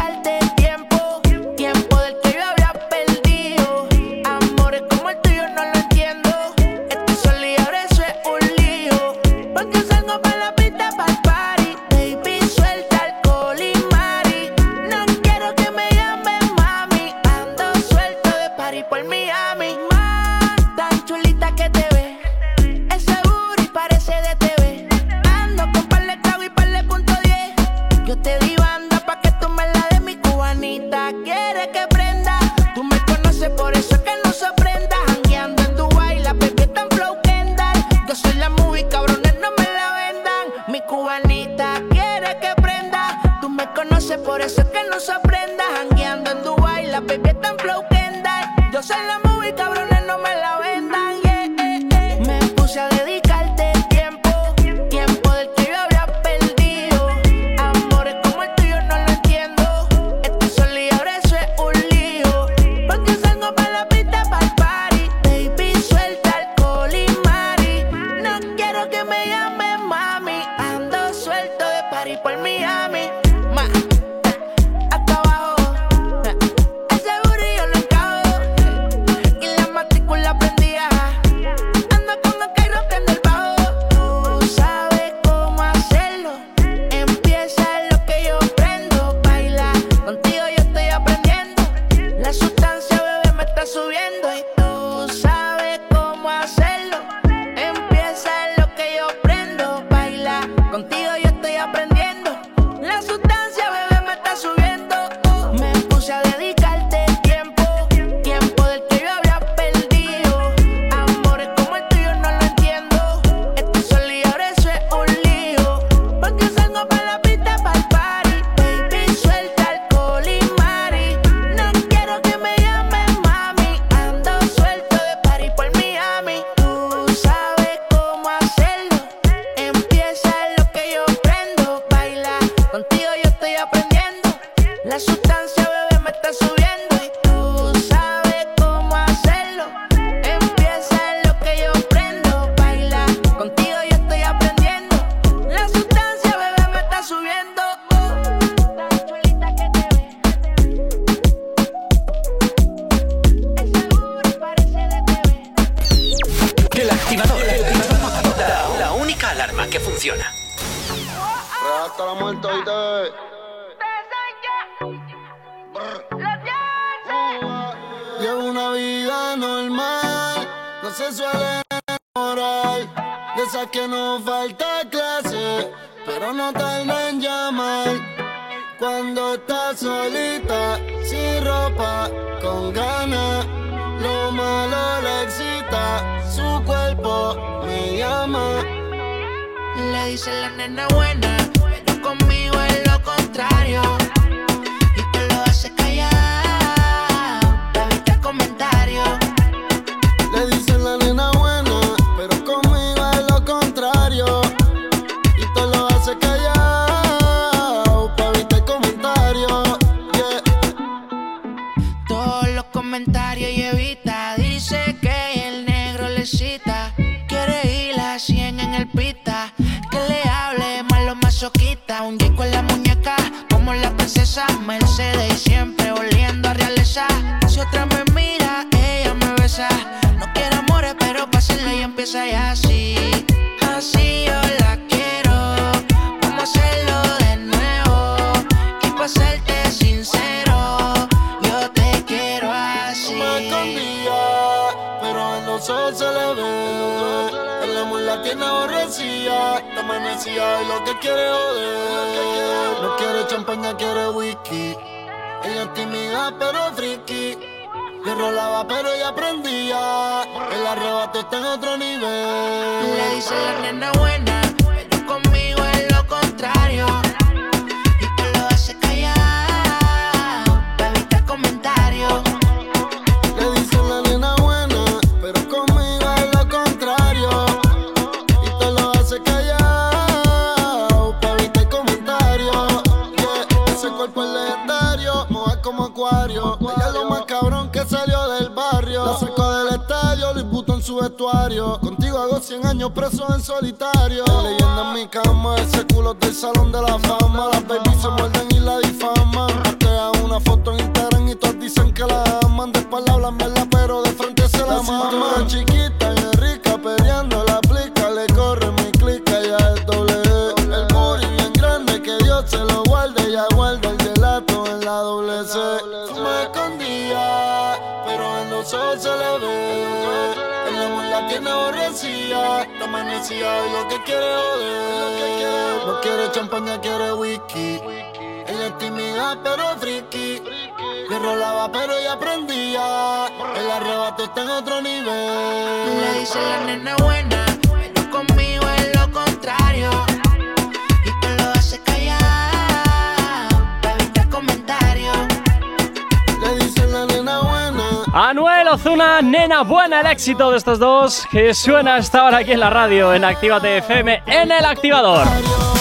éxito de estos dos que suena hasta ahora aquí en la radio, en Actívate FM, en el activador.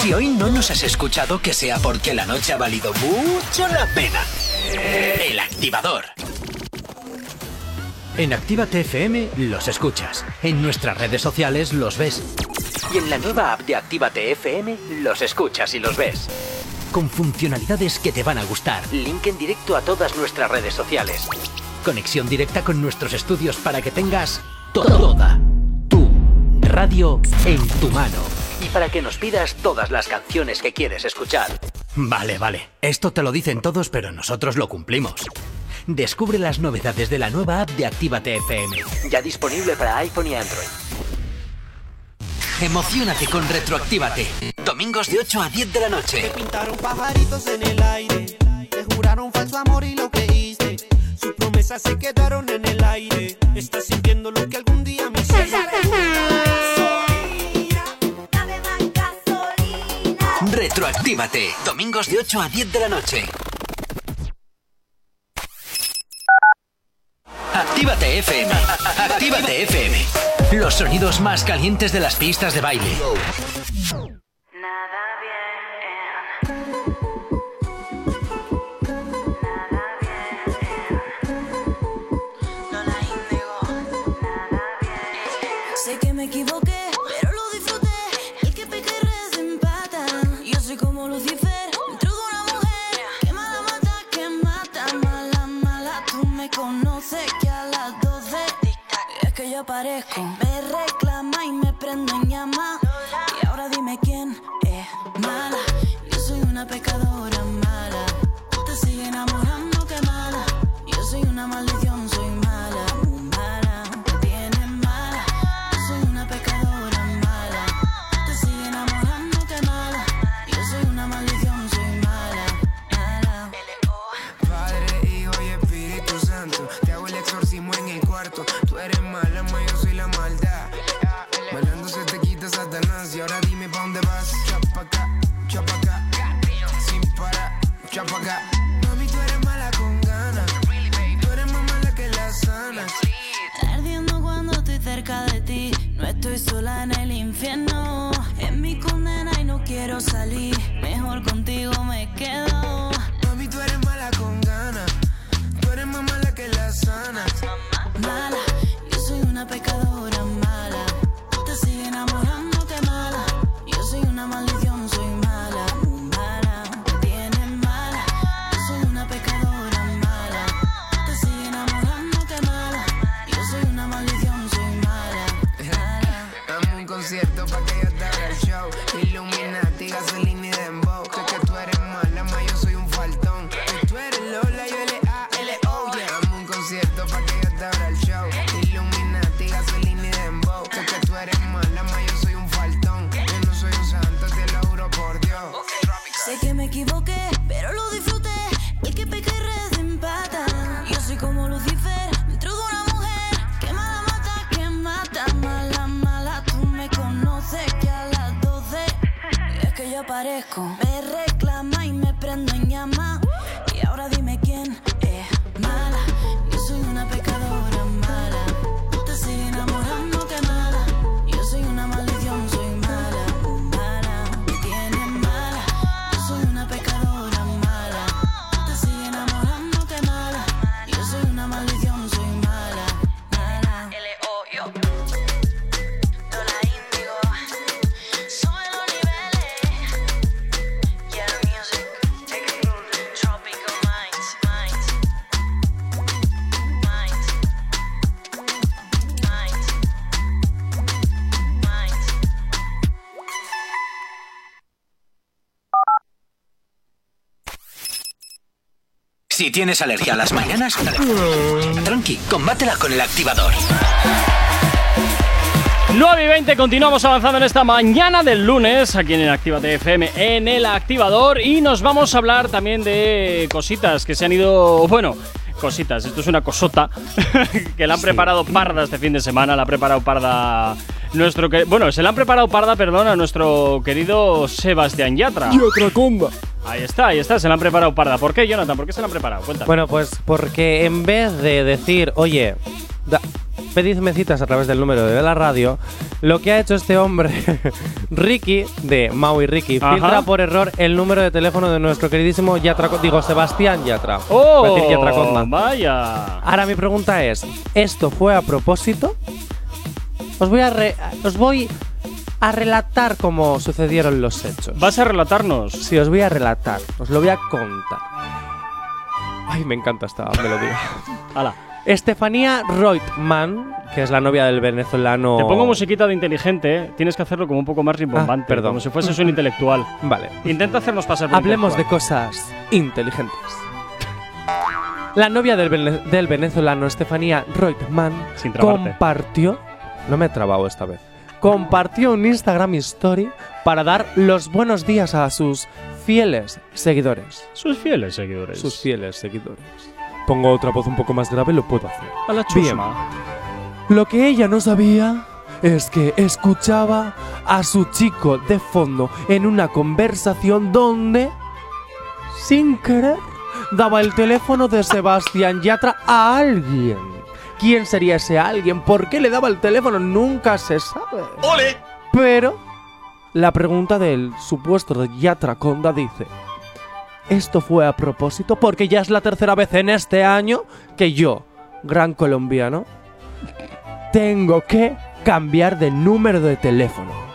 Si hoy no nos has escuchado, que sea porque la noche ha valido mucho la pena. El activador. En Actívate FM los escuchas, en nuestras redes sociales los ves. Y en la nueva app de Actívate FM los escuchas y los ves con funcionalidades que te van a gustar. Link en directo a todas nuestras redes sociales. Conexión directa con nuestros estudios para que tengas toda tu radio en tu mano y para que nos pidas todas las canciones que quieres escuchar. Vale, vale. Esto te lo dicen todos, pero nosotros lo cumplimos. Descubre las novedades de la nueva app de Actívate FM, ya disponible para iPhone y Android. Emocionate con Retroactívate. Domingos de 8 a 10 de la noche. Te pintaron pajaritos en el aire, te juraron falso amor y lo creí promesas se quedaron en el aire. Estás sintiendo lo que algún día me hiciste. Retroactívate, domingos de 8 a 10 de la noche. Actívate FM. Actívate FM. Los sonidos más calientes de las pistas de baile. desaparezco. Me reclamo que Si tienes alergia a las mañanas, tranqui, combátela con el activador. 9 y 20, continuamos avanzando en esta mañana del lunes aquí en el Actívate FM en el activador y nos vamos a hablar también de cositas que se han ido, bueno, cositas, esto es una cosota (laughs) que la han preparado parda este fin de semana, la ha preparado parda nuestro que, bueno, se la han preparado parda, perdón, a nuestro querido Sebastián Yatra. otra comba. Ahí está, ahí está, se la han preparado parda. ¿Por qué, Jonathan? ¿Por qué se la han preparado? Cuéntame. Bueno, pues porque en vez de decir, oye, da- pedidme citas a través del número de la radio, lo que ha hecho este hombre, (laughs) Ricky, de Mau y Ricky, Ajá. filtra por error el número de teléfono de nuestro queridísimo Yatra, digo, Sebastián Yatra. ¡Oh! Decir Yatra Conda. Vaya. Ahora mi pregunta es, ¿esto fue a propósito? Os voy a, re- os voy a relatar cómo sucedieron los hechos. ¿Vas a relatarnos? Sí, os voy a relatar, os lo voy a contar. Ay, me encanta esta melodía. Hala. Estefanía Reutemann, que es la novia del venezolano. Te pongo musiquita de inteligente, ¿eh? tienes que hacerlo como un poco más rimbombante, Ah, perdón. como si fueses un intelectual. Vale. Intenta hacernos pasar por Hablemos de cosas inteligentes. La novia del, vene- del venezolano Estefanía Reutemann Sin compartió, no me he trabado esta vez, compartió un Instagram Story para dar los buenos días a sus fieles seguidores. Sus fieles seguidores. Sus fieles seguidores. Pongo otra voz un poco más grave, lo puedo hacer. A la chusma. Lo que ella no sabía es que escuchaba a su chico de fondo en una conversación donde, sin querer, daba el teléfono de Sebastián Yatra a alguien. ¿Quién sería ese alguien? ¿Por qué le daba el teléfono? Nunca se sabe. ¡Ole! Pero la pregunta del supuesto Yatra Conda dice: ¿Esto fue a propósito? Porque ya es la tercera vez en este año que yo, gran colombiano, tengo que cambiar de número de teléfono.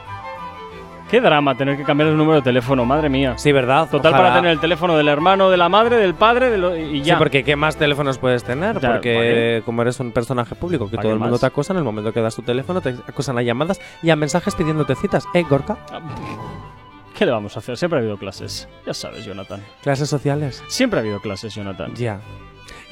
Qué drama tener que cambiar el número de teléfono, madre mía. Sí, ¿verdad? Total Ojalá. para tener el teléfono del hermano, de la madre, del padre de lo- y ya. Sí, porque ¿qué más teléfonos puedes tener? Ya, porque como eres un personaje público, que ¿Para todo el mundo te acosa, en el momento que das tu teléfono, te acosan a llamadas y a mensajes pidiéndote citas. ¿Eh, Gorka? ¿Qué le vamos a hacer? Siempre ha habido clases. Ya sabes, Jonathan. Clases sociales. Siempre ha habido clases, Jonathan. Ya.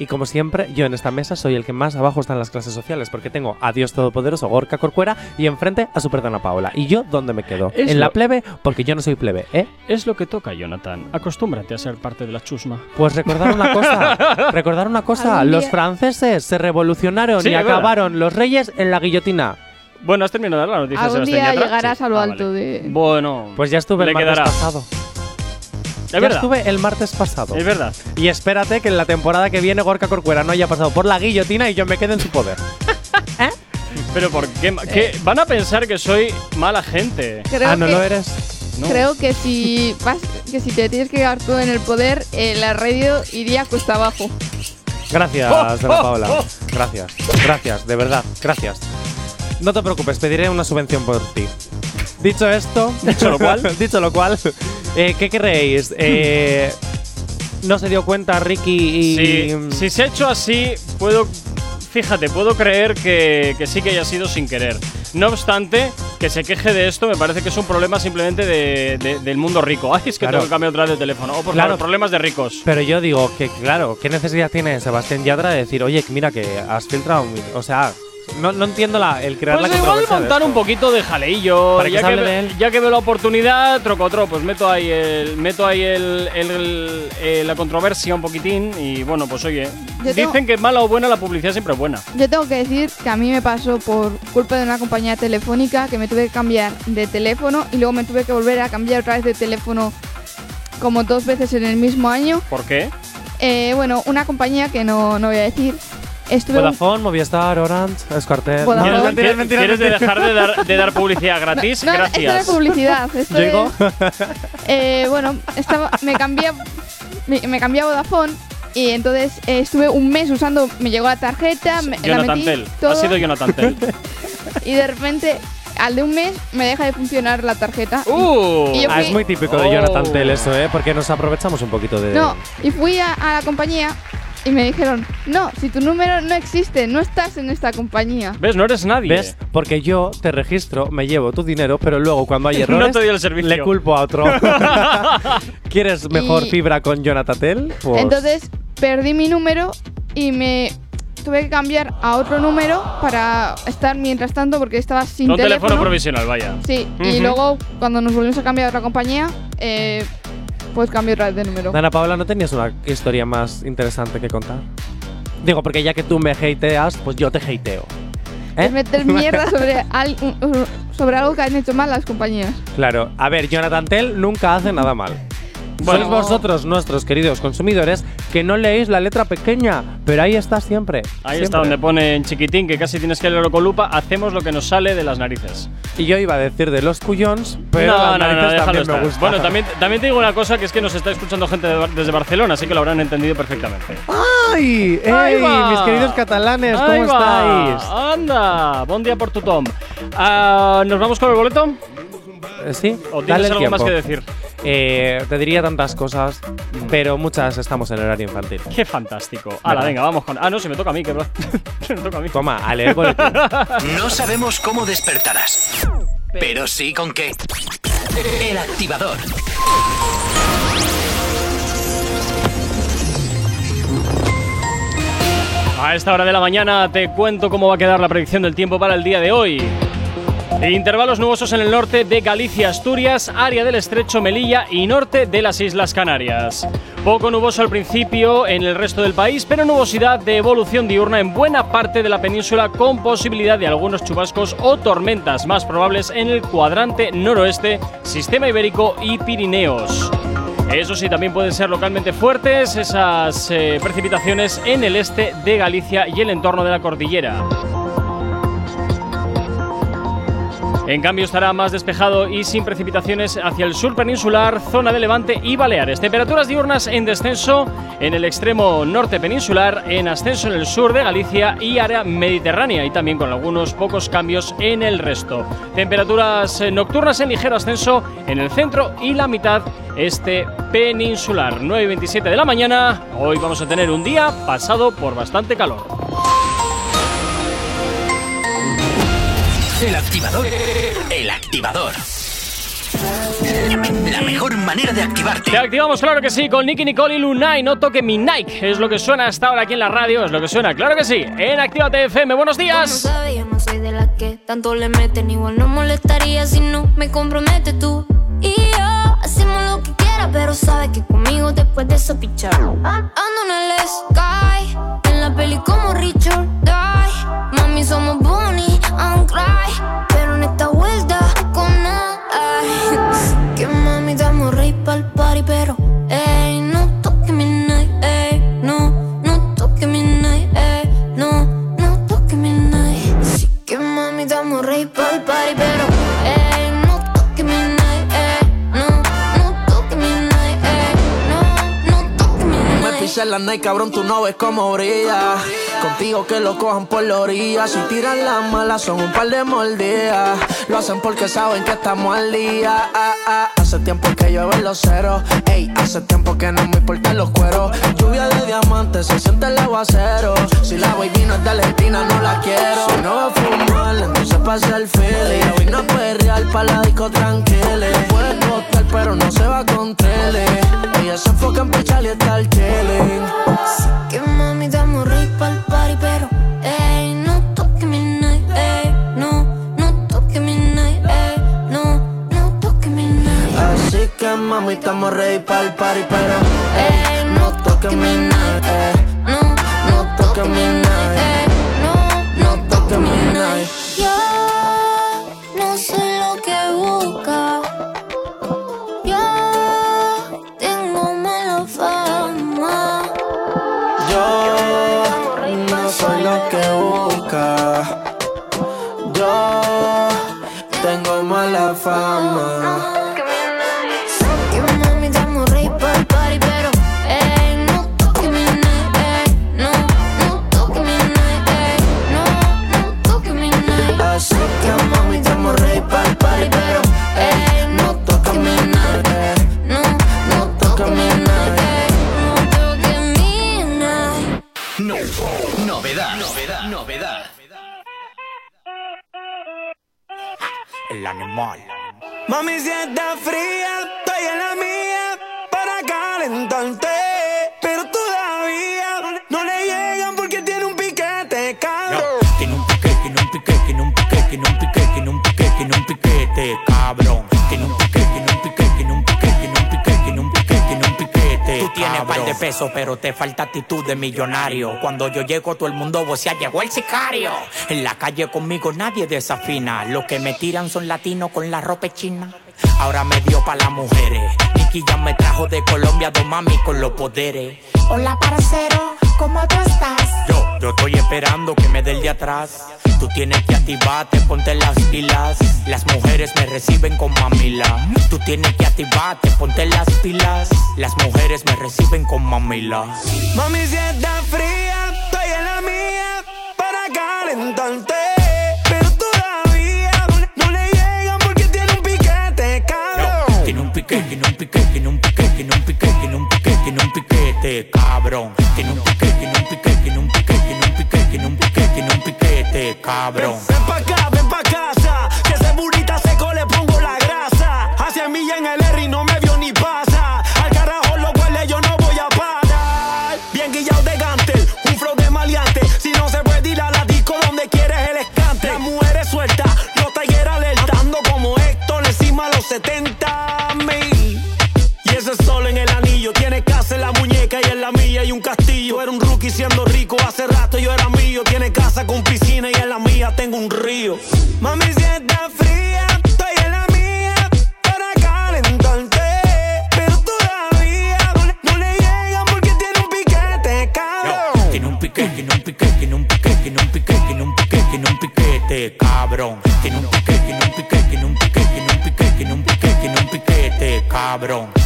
Y como siempre, yo en esta mesa soy el que más abajo está en las clases sociales, porque tengo a Dios Todopoderoso, Gorka Corcuera, y enfrente a su perdona Paola. ¿Y yo dónde me quedo? Es en lo- la plebe, porque yo no soy plebe, ¿eh? Es lo que toca, Jonathan. Acostúmbrate a ser parte de la chusma. Pues recordar una cosa, (laughs) recordar una cosa, los franceses se revolucionaron Sí, y verdad. acabaron los reyes en la guillotina. Bueno, has terminado la noticia, Algún Sebastián día llegarás Sí. a lo Ah, alto de... Bueno. Pues ya estuve le el martes quedará. pasado. Es ya verdad. estuve el martes pasado. Es verdad. Y espérate que en la temporada que viene Gorka Corcuera no haya pasado por la guillotina y yo me quede en su poder. (laughs) Pero ¿por qué? ¿Qué? Van a pensar que soy mala gente. Creo ah, ¿no que- lo eres? No. Creo que si vas, que si te tienes que quedar tú en el poder, eh, la radio iría cuesta abajo. Gracias, Oh, (laughs) Ana oh, Paula. oh. Gracias. Gracias, de verdad. Gracias. No te preocupes, pediré una subvención por ti. Dicho esto. (laughs) Dicho lo cual. (laughs) dicho lo cual. eh, ¿Qué queréis? Eh, no se dio cuenta Ricky y. Si, si se ha hecho así, puedo. Fíjate, puedo creer que, que sí que haya sido sin querer. No obstante, que se queje de esto me parece que es un problema simplemente de- de- del mundo rico. Ay, es que Claro. tengo que cambiar otra vez de teléfono. O por Claro. favor, problemas de ricos. Pero yo digo que, claro, ¿qué necesidad tiene Sebastián Yatra de decir, oye, mira que has filtrado. O sea, no, no entiendo la, el crear Pues la igual montar un poquito de jaleillo. Para ya, que, hable ve- de él. ya que veo la oportunidad, troco otro, pues meto ahí el, meto ahí el, el- eh, la controversia un poquitín. Y bueno, pues oye, Yo tengo- dicen que mala o buena la publicidad siempre es buena. Yo tengo que decir que a mí me pasó por culpa de una compañía telefónica que me tuve que cambiar de teléfono y luego me tuve que volver a cambiar otra vez de teléfono como dos veces en el mismo año. ¿Por qué? Eh, bueno, una compañía que no, no voy a decir. Estuve un- Vodafone, Movistar, Orange, Escartel. ¿Quieres, mentira, quieres de mentira. dejar de dar, de dar publicidad gratis? No, no, esto no es Gracias. publicidad. Esto es, digo. eh, bueno, estaba, me cambié me, me cambié a Vodafone y entonces eh, estuve un mes usando, me llegó la tarjeta, me, la Jonathan metí, Tell. todo, Ha sido Jonathan Tell. (laughs) y de repente al de un mes me deja de funcionar la tarjeta. Uh. y Ah, es muy típico de Oh. Jonathan Tell eso, ¿eh? Porque nos aprovechamos un poquito de. No, y fui a, a la compañía y me dijeron, no, si tu número no existe, no estás en esta compañía. ¿Ves? No eres nadie. ¿Ves? Porque yo te registro, me llevo tu dinero, pero luego cuando hay (laughs) No errores te doy el servicio. le culpo a otro. (laughs) ¿Quieres mejor Y- fibra con Jonathan Tell? Pues- Entonces perdí mi número y me tuve que cambiar a otro número para estar mientras tanto porque estaba sin un teléfono, teléfono. provisional, vaya. Sí, y luego cuando nos volvimos a cambiar a otra compañía, eh, pues cambié otra vez de número. Ana Paula, ¿no tenías una historia más interesante que contar? Digo, porque ya que tú me hateas, pues yo te hateo. ¿Eh? Es meter mierda sobre, al- sobre algo que han hecho mal las compañías. Claro, a ver, Jonathan Tell nunca hace nada mal. Bueno. Sois vosotros, nuestros queridos consumidores, que no leéis la letra pequeña, pero ahí está siempre. Ahí siempre. está donde pone en chiquitín que casi tienes que leerlo con lupa. Hacemos lo que nos sale de las narices. Y yo iba a decir de los cuyons, pero no, las no, no, narices déjalo también me gusta. Bueno, también, también te digo una cosa, que es que nos está escuchando gente de- desde Barcelona, así que lo habrán entendido perfectamente. ¡Ay! ¡Ey! Mis queridos catalanes, ¿cómo estáis? ¡Anda! Buen día por tu Tom. Ah, ¿Nos vamos con el boleto? Eh, Sí, ¿O tienes dale el algo más que decir? Eh, te diría tantas cosas, pero muchas estamos en horario infantil. Qué fantástico. ¿Verdad? venga, vamos con. Ah, no, se me toca a mí, que (laughs) me toca a mí. Toma, a leer boletín. (laughs) No sabemos cómo despertarás, pero sí con qué. El activador. A esta hora de la mañana te cuento cómo va a quedar la predicción del tiempo para el día de hoy. Intervalos nubosos en el norte de Galicia, Asturias, área del estrecho Melilla y norte de las Islas Canarias. Poco nuboso al principio en el resto del país, pero nubosidad de evolución diurna en buena parte de la península con posibilidad de algunos chubascos o tormentas más probables en el cuadrante noroeste, sistema ibérico y Pirineos. Eso sí, también pueden ser localmente fuertes esas eh, precipitaciones en el este de Galicia y el entorno de la cordillera. En cambio estará más despejado y sin precipitaciones hacia el sur peninsular, zona de Levante y Baleares. Temperaturas diurnas en descenso en el extremo norte peninsular, en ascenso en el sur de Galicia y área mediterránea y también con algunos pocos cambios en el resto. Temperaturas eh, nocturnas en ligero ascenso en el centro y la mitad este peninsular. 9 y 27 de la mañana. Hoy vamos a tener un día pasado por bastante calor. El activador. El activador. La mejor manera de activarte. Te activamos, claro que sí, con Nicky Nicole y Lunay. No toque mi Nike. Es lo que suena hasta ahora aquí en la radio. Es lo que suena, claro que sí. En Actívate FM. Buenos No días. sabe, yo no soy de las que tanto le meten. Igual no molestaría si no me comprometes tú. Y yo hacemos lo que quiera, pero sabes que conmigo después de eso pichar. Ando en el sky, en la peli como Richard en la night, cabrón, tú no ves cómo brilla. Contigo que lo cojan por la orilla. Si tiran las malas, son un par de mordidas. Lo hacen porque saben que estamos al día. Ah, ah. Hace tiempo que llueven los ceros. Ey, hace tiempo que no me importan los cueros. Lluvia de diamantes, se siente el aguacero. Si la baby no es de Argentina, no la quiero. Si no va a fumar, entonces pasa el feeling. Hoy no puede real para la disco tranquila. Puede costar, pero no se va con tele. Ella se enfoca en pichar y está el chilling. Que mami damos pa'l party, pero ey, no toque mi night, ey, no, no toque mi night, ey, no, no toque mi night. Así que mami, estamos ready para el party, pero ey, no toques mi night, ey, no, no toques mi night, El animal. Mami, si está fría, estoy en la mía para calentarte. Pero todavía no le llegan porque tiene un piquete, cabrón. Tiene un piquete, tiene un piquete, tiene un piquete, tiene un piquete, tiene un piquete, tiene un piquete, tienes par de pesos, pero te falta actitud de millonario. Cuando yo llego, todo el mundo vocea, llegó el sicario. En la calle conmigo nadie desafina. Los que me tiran son latinos con la ropa china. Ahora me dio pa' las mujeres. Nicky ya me trajo de Colombia dos mami con los poderes. Hola, parcero, ¿cómo tú estás? Yo, yo estoy esperando que me dé el de atrás. Tú tienes que activarte, ponte las pilas. Las mujeres me reciben con mamila. Tú tienes que activarte, ponte las pilas. Las mujeres me reciben con mamila. Mami, si está fría, estoy en la mía para calentarte. Pero todavía no le llegan porque tiene un piquete, cabrón. Tiene un piquete, tiene un piquete, tiene un piquete, tiene un piquete, tiene un piquete, tiene un piquete, cabrón. Tiene un piquete, tiene un piquete, tiene un piquete, tiene un piquete, tiene un piquete, tiene un piquete, cabrón. Ven pa' acá, un río. Mami, si está fría, estoy en la mía para calentarte. Pero todavía no le, no le llegan porque tiene un piquete, cabrón. Tiene un piquete, tiene un piquete, tiene un piquete, tiene un piquete, tiene un piquete, tiene un piquete, cabrón. Tiene un piquete, tiene un piquete, tiene un piquete, tiene un piquete, tiene un piquete, tiene un piquete, cabrón.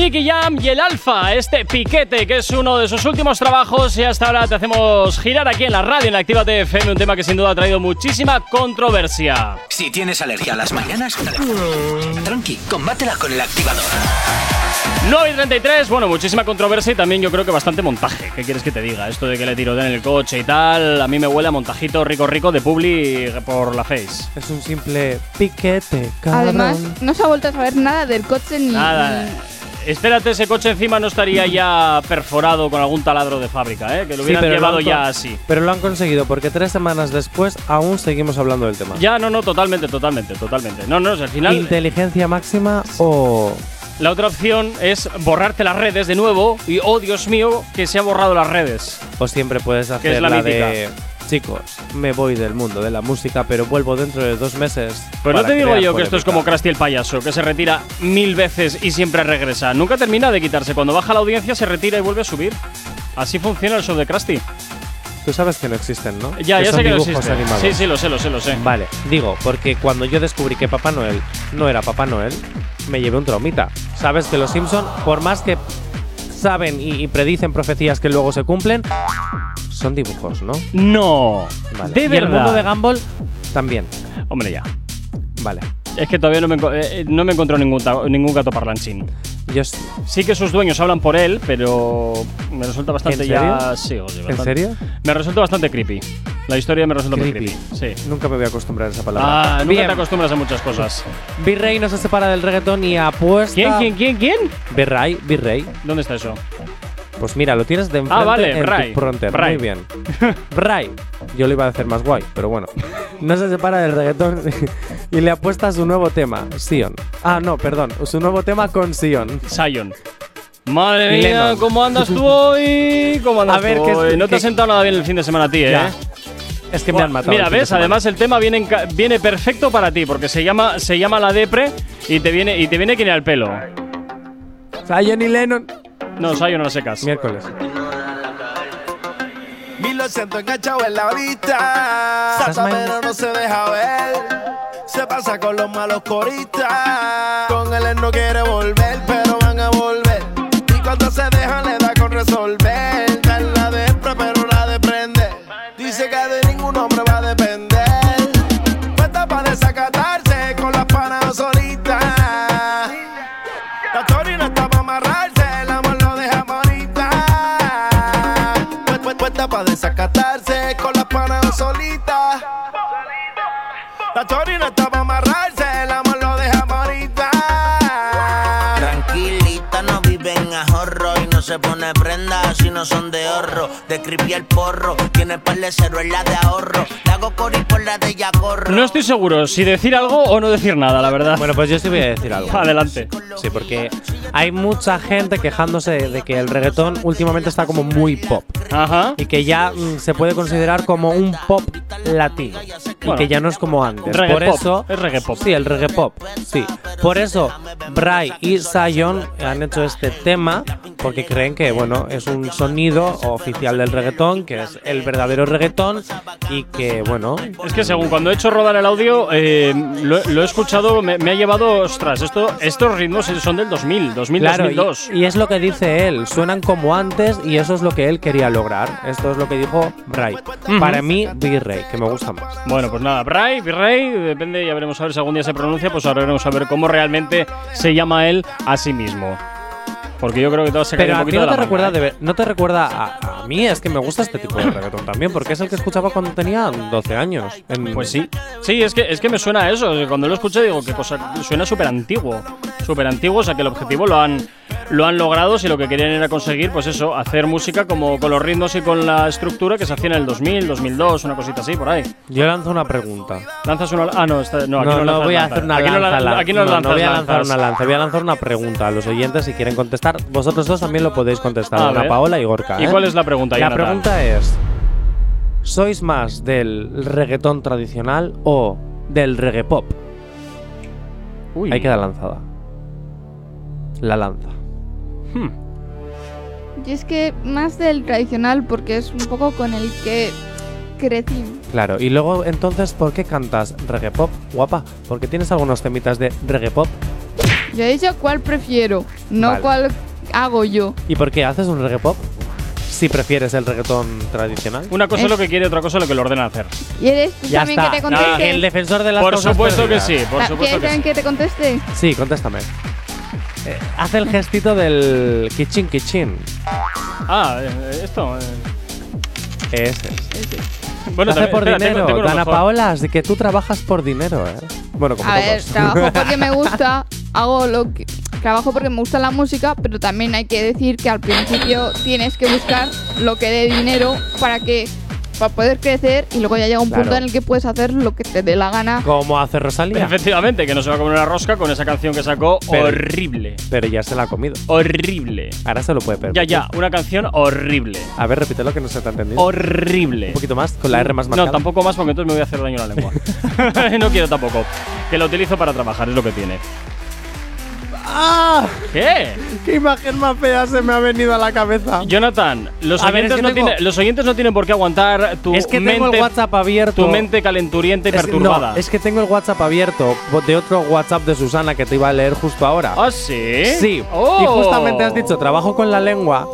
Nicky Jam y el Alfa, este piquete que es uno de sus últimos trabajos y hasta ahora te hacemos girar aquí en la radio en Activa FM, un tema que sin duda ha traído muchísima controversia. Si tienes alergia a las mañanas, tranqui, combátela con el activador. 9 y 33, bueno, muchísima controversia y también yo creo que bastante montaje. ¿Qué quieres que te diga? Esto de que le tiroteen el coche y tal, a mí me huele a montajito rico rico de Publi por la face. Es un simple piquete, cabrón. Además, no se ha vuelto a saber nada del coche ni. Nada. ni- Espérate, ese coche encima no estaría ya perforado con algún taladro de fábrica, ¿eh? Que lo hubieran llevado ya así. Pero lo han conseguido porque tres semanas después aún seguimos hablando del tema. Ya, no, no, totalmente, totalmente, totalmente. No, no, al final. Inteligencia máxima o. La otra opción es borrarte las redes de nuevo y, oh Dios mío, que se ha borrado las redes. O siempre puedes Que hacer es la la, mítica. de. Chicos, me voy del mundo de la música, pero vuelvo dentro de dos meses. Pero no te digo yo que esto es como Krusty el payaso, que se retira mil veces y siempre regresa. Nunca termina de quitarse. Cuando baja la audiencia se retira y vuelve a subir. Así funciona el show de Krusty. Tú sabes que no existen, ¿no? Ya, ya son sé que no dibujos existe. animados. Sí, sí, lo sé, lo sé, lo sé. Vale, digo, porque cuando yo descubrí que Papá Noel no era Papá Noel, me llevé un traumita. Sabes que los Simpson, por más que saben y, y predicen profecías que luego se cumplen, son dibujos, ¿no? No. Vale. De y verdad. el mundo de Gumball también. Hombre, ya. Vale. Es que todavía no me, eh, eh, no me encontró ningún, ningún gato parlanchín. Yo s- Sí que sus dueños hablan por él, pero me resulta bastante ¿En serio? ya. Sí, oye, ¿En bastante- serio? Me resulta bastante creepy. La historia me resulta muy Creepy. creepy. Sí. Nunca me voy a acostumbrar a esa palabra. Ah, nunca Bien. te acostumbras a muchas cosas. Virrey no se separa del reggaetón y apuesta. ¿Quién, quién, quién, quién? Virrey, Virrey. ¿Dónde está eso? Pues mira, lo tienes de enfrente Ah, vale, en Bray. tu frontera. Bray. Muy bien. Bray. Yo lo iba a hacer más guay, pero bueno. No se separa del reggaetón (laughs) y le apuesta a su nuevo tema, Sion. Ah, no, perdón. Su nuevo tema con Sion. Sion. Madre mía, Lennon. ¿cómo andas tú hoy? ¿Cómo andas A ver, tú que hoy? No te has sentado nada bien el fin de semana a ti, ¿eh? Ya. Es que me han matado. Mira, ves, además el tema viene, viene perfecto para ti, porque se llama, se llama la depre y te viene, y te viene que ni al pelo. Sion y Lennon. No, Sion no la secas. Miércoles. Mil lo siento enganchado en la vista. Salsa pero no se deja ver. Se pasa con los malos coristas. Con él él no quiere volver, pero van a volver. Y cuando se deja le da con resolver. La Tori se pone prenda si no son de ahorro. De creepy el porro, tiene par de cero en la de ahorro. Le hago cori por la de ya corro. No estoy seguro si decir algo o no decir nada, la verdad. Bueno, pues yo sí voy a decir algo. Adelante. Sí, porque hay mucha gente quejándose de que el reggaetón últimamente está como muy pop. Ajá. Y que ya mm, se puede considerar como un pop latino. Bueno. y que ya no es como antes. Reggae Por pop, eso. es reggae pop. Sí, el reggae pop. Sí. Por eso, Bray y Zion han hecho este tema. Porque creen que, bueno, es un sonido oficial del reggaetón. Que es el verdadero reggaetón. Y que, bueno. Es que según cuando he hecho rodar el audio, eh, lo, lo he escuchado, me, me ha llevado, ostras, esto, estos ritmos son del 2000, 2000, Claro, 2002. y, y es lo que dice él, suenan como antes y eso es lo que él quería lograr. Esto es lo que dijo Bray. Ujú. Para mí, Virrey, que me gusta más. Bueno, pues nada, Bray, Virrey, depende, ya veremos a ver si algún día se pronuncia, pues ahora veremos a ver cómo realmente se llama él a sí mismo. Porque yo creo que todo se Pero un a ti poquito no de te la recuerda, manga, de ¿eh? ver- no te recuerda a, a mí, es que me gusta este tipo de reggaetón también, porque es el que escuchaba cuando tenía 12 años. En- Pues sí, sí, es que, es que me suena a eso. Cuando lo escuché digo que cosa, suena súper antiguo. Súper antiguo, o sea que el objetivo lo han, lo han logrado si lo que querían era conseguir, pues eso, hacer música como con los ritmos y con la estructura que se hacía en el 2000, 2002, una cosita así, por ahí. Yo lanzo una pregunta. Lanzas una. Ah, no, está- no, aquí no, no, no lanzas voy a hacer una aquí lanza. No, la- aquí no, no, lanzas voy a lanzar lanzas. una lanza, voy a lanzar una pregunta a los oyentes si quieren contestar. Vosotros dos también lo podéis contestar, Ana. Paola y Gorka. ¿Y ¿eh? cuál es la pregunta, La Jonathan? pregunta es: ¿sois más del reggaetón tradicional o del reggae pop? Uy. Ahí queda lanzada. La lanza. Y es que más del tradicional porque es un poco con el que crecí. Claro, y luego entonces, ¿por qué cantas reggae pop, guapa? Porque tienes algunos temitas de reggae pop. Yo he dicho cuál prefiero, no Vale. cuál hago yo. ¿Y por qué haces un reggae pop? Si prefieres el reggaetón tradicional. Una cosa es Es- lo que quiere, otra cosa es lo que le ordena hacer. ¿Y eres tú Ya también está. que te conteste? El defensor de las Por cosas supuesto que sí, por Ta- supuesto ¿Quieres que también sí. que te conteste? Sí, contéstame. Eh, hace el gestito del kichin kichin. Ah, eh, esto. eh. Ese es. Bueno, Lo hace también- por espera, dinero. tengo- tengo uno Dana mejor. Paola, así que tú trabajas por dinero, ¿eh? Bueno, como A ver, trabajo porque me gusta, hago lo que trabajo porque me gusta la música, pero también hay que decir que al principio tienes que buscar lo que dé dinero para que para poder crecer y luego ya llega un punto en el que puedes hacer lo que te dé la gana. Como hace Rosalía. Efectivamente, que no se va a comer una rosca con esa canción que sacó Pero- horrible. Pero ya se la ha comido. Horrible. Ahora se lo puede Ya, permitir. ya, una canción horrible. A ver, repítelo que no se te ha entendido. Horrible. Un poquito más, con la R más marcada. No, tampoco más porque entonces me voy a hacer daño a la lengua. (laughs) (laughs) no quiero tampoco. Que lo utilizo para trabajar, es lo que tiene. ¡Ah! ¿Qué? ¡Qué imagen más fea se me ha venido a la cabeza! Jonathan, los, A ver, oyentes, es que no tengo- tienen- los oyentes no tienen por qué aguantar tu Es que mente, tengo el WhatsApp abierto. tu mente calenturienta y Es- perturbada. no, es que tengo el WhatsApp abierto de otro WhatsApp de Susana que te iba a leer justo ahora. ¿Ah, sí? Sí. Oh. Y justamente has dicho trabajo con la lengua.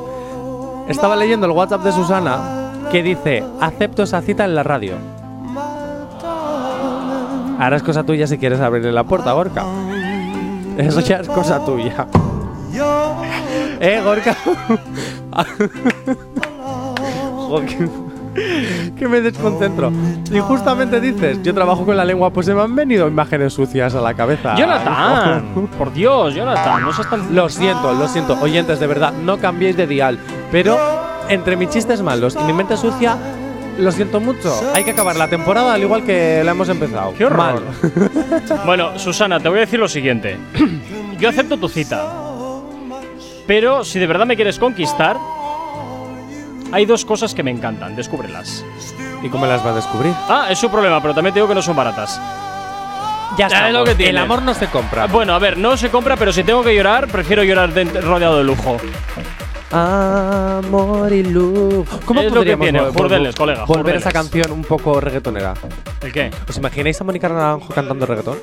Estaba leyendo el WhatsApp de Susana que dice acepto esa cita en la radio. Ahora es cosa tuya si quieres abrirle la puerta, Gorka. Eso ya es cosa tuya. Eh, Gorka. (laughs) Que me desconcentro. Y justamente dices, yo trabajo con la lengua, pues se me han venido imágenes sucias a la cabeza. Jonathan, (laughs) por Dios, Jonathan, no seas tan. Lo siento, lo siento. Oyentes, de verdad, no cambiéis de dial. Pero entre mis chistes malos y mi mente sucia, lo siento mucho. Hay que acabar la temporada al igual que la hemos empezado. ¡Qué horror! Mal. (laughs) Bueno, Susana, te voy a decir lo siguiente. (clears throat) Yo acepto tu cita. Pero si de verdad me quieres conquistar, hay dos cosas que me encantan. Descúbrelas. ¿Y cómo las va a descubrir? Ah, es su problema, pero también te digo que no son baratas. Ya es lo que tiene. El amor no se compra. Bueno, a ver, no se compra, pero si tengo que llorar, prefiero llorar de- rodeado de lujo. Amor y luz. ¿Cómo Es lo que podríamos tiene, vol- vol- Jurdeles, colega, volver Jurdeles. esa canción un poco reggaetonera? ¿El qué? ¿Os imagináis a Mónica Naranjo cantando reggaetón?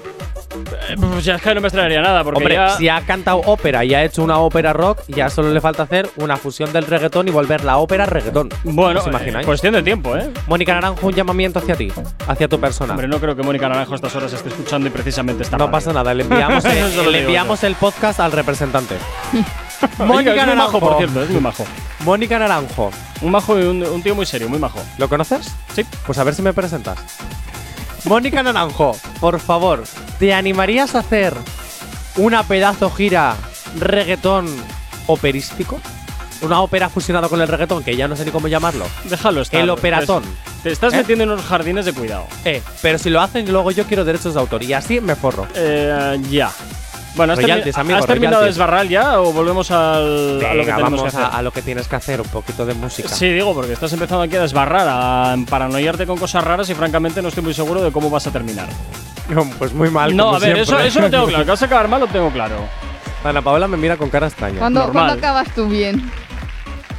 Eh, Pues ya es que no me extrañaría nada, porque Hombre, ya. si ha cantado ópera y ha hecho una ópera rock, ya solo le falta hacer una fusión del reggaetón y volver la ópera reggaetón. Bueno, ¿Os imagináis? eh, cuestión de tiempo, ¿eh? Mónica Naranjo, un llamamiento hacia ti, hacia tu persona. Hombre, no creo que Mónica Naranjo a estas horas esté escuchando y precisamente está no pasa nada, le (laughs) enviamos, el, Eso lo le digo enviamos el podcast al representante. (laughs) (laughs) Mónica es muy majo, por cierto, es muy majo. Mónica Naranjo. Un majo y un, un tío muy serio, muy majo. ¿Lo conoces? Sí. Pues a ver si me presentas. Mónica Naranjo, por favor, ¿te animarías a hacer una pedazo gira reggaetón operístico? Una ópera fusionada con el reggaetón, que ya no sé ni cómo llamarlo. Déjalo estar. El operatón. Te estás ¿Eh? metiendo en unos jardines de cuidado. Eh, pero si lo hacen, luego yo quiero derechos de autor y así me forro. Eh, ya. Bueno, ¿has, termi- amigo, ¿has terminado de desbarrar ya o volvemos al, a lo que Venga, tenemos vamos que hacer? a, a lo que tienes que hacer, un poquito de música. Sí, digo, porque estás empezando aquí a desbarrar, a paranoiarte con cosas raras y francamente no estoy muy seguro de cómo vas a terminar. (laughs) Pues muy mal. no, como a ver, eso, siempre. eso lo tengo (laughs) claro. Que vas a acabar mal lo tengo claro. Ana Paola me mira con cara extraña. ¿Cuándo. ¿cuándo acabas tú bien?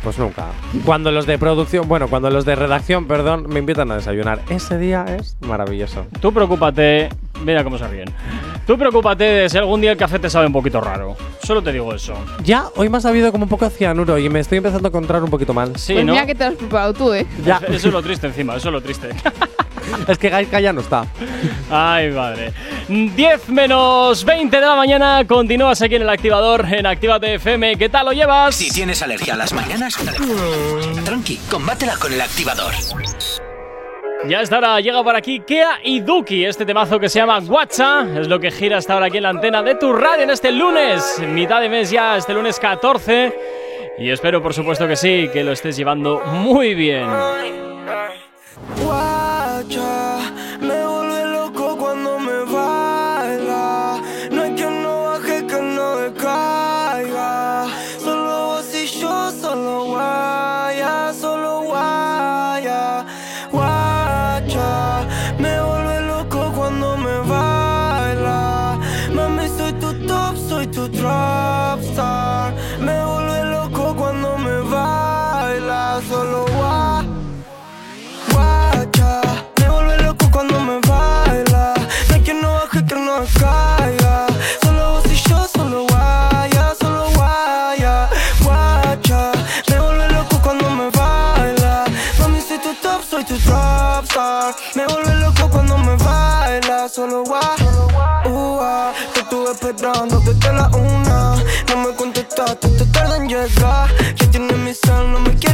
Pues nunca. Cuando los de producción, bueno, cuando los de redacción, perdón, me invitan a desayunar. Ese día es maravilloso. Tú preocúpate. Mira cómo se ríen. Tú preocúpate de si algún día el café te sabe un poquito raro. Solo te digo eso. Ya, hoy me ha sabido como un poco a cianuro y me estoy empezando a encontrar un poquito mal. Sí, pues ¿no? mira que te lo has preparado tú, ¿eh? Ya. Eso es lo triste encima, eso es lo triste. (laughs) (laughs) es que Gaika ya no está. Ay, madre. 10 menos 20 de la mañana. Continúas aquí en el activador en Actívate FM. ¿Qué tal lo llevas? Si tienes alergia a las mañanas, tranqui, combátela con el activador. Ya está ahora, llega por aquí Kea y Duki, este temazo que se llama WhatsApp. Es lo que gira hasta ahora aquí en la antena de tu radio en este lunes, mitad de mes ya, este lunes 14. Y espero, por supuesto que sí, que lo estés llevando muy bien. Esperando desde la una. No me contestaste, te tarda en llegar. Ya tienes mi cel, no me quiere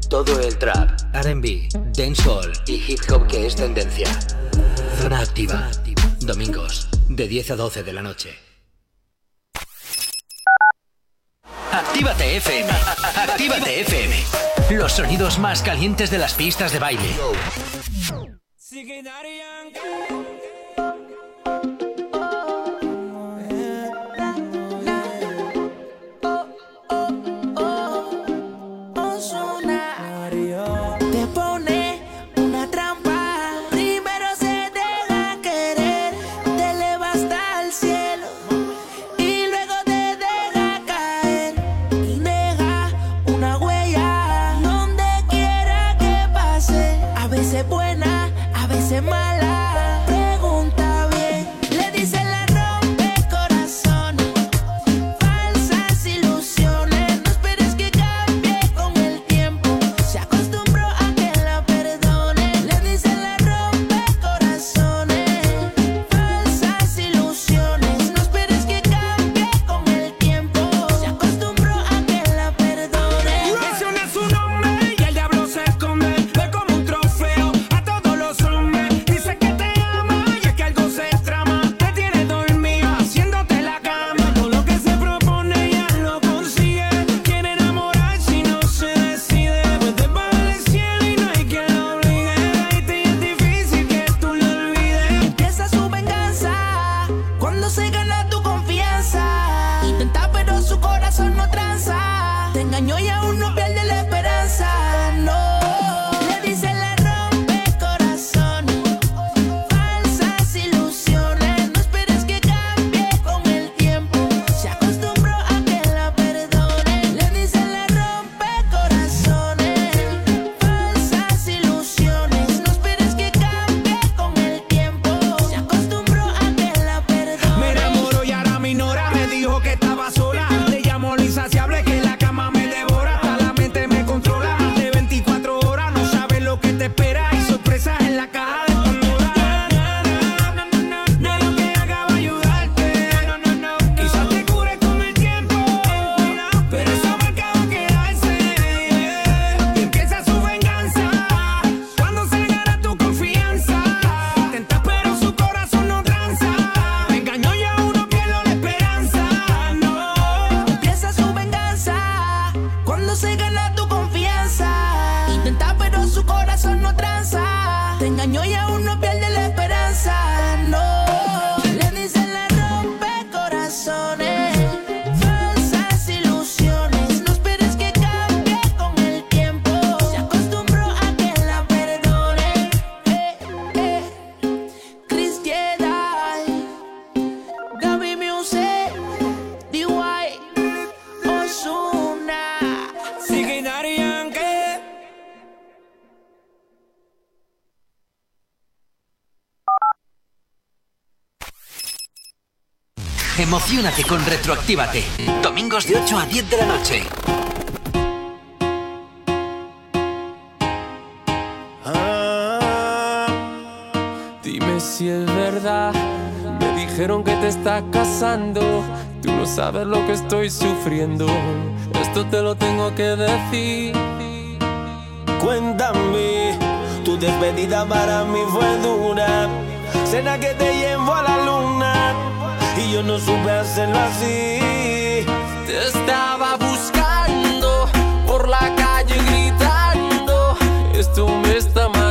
todo el trap, RB, dancehall y hip hop que es tendencia. Zona activa. Domingos, de 10 a 12 de la noche. Actívate FM. Actívate FM. Los sonidos más calientes de las pistas de baile. Retroactívate. Domingos de 8 a 10 de la noche. Dime si es verdad. Me dijeron que te estás casando. Tú no sabes lo que estoy sufriendo. Esto te lo tengo que decir. Cuéntame, tu despedida para mí fue dura. Cena que te llevo a la luna yo no supe hacerlo así. Te estaba buscando por la calle gritando. Esto me está matando.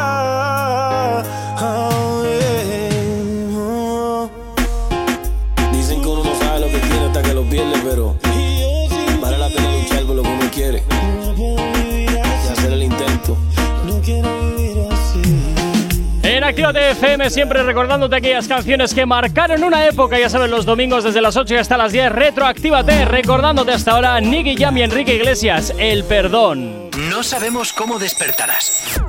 Actívate FM siempre recordándote aquellas canciones que marcaron una época, ya sabes, los domingos desde las 8 y hasta las 10. Retroactívate, recordándote hasta ahora Nicky Jam y Enrique Iglesias, El Perdón. No sabemos cómo despertarás,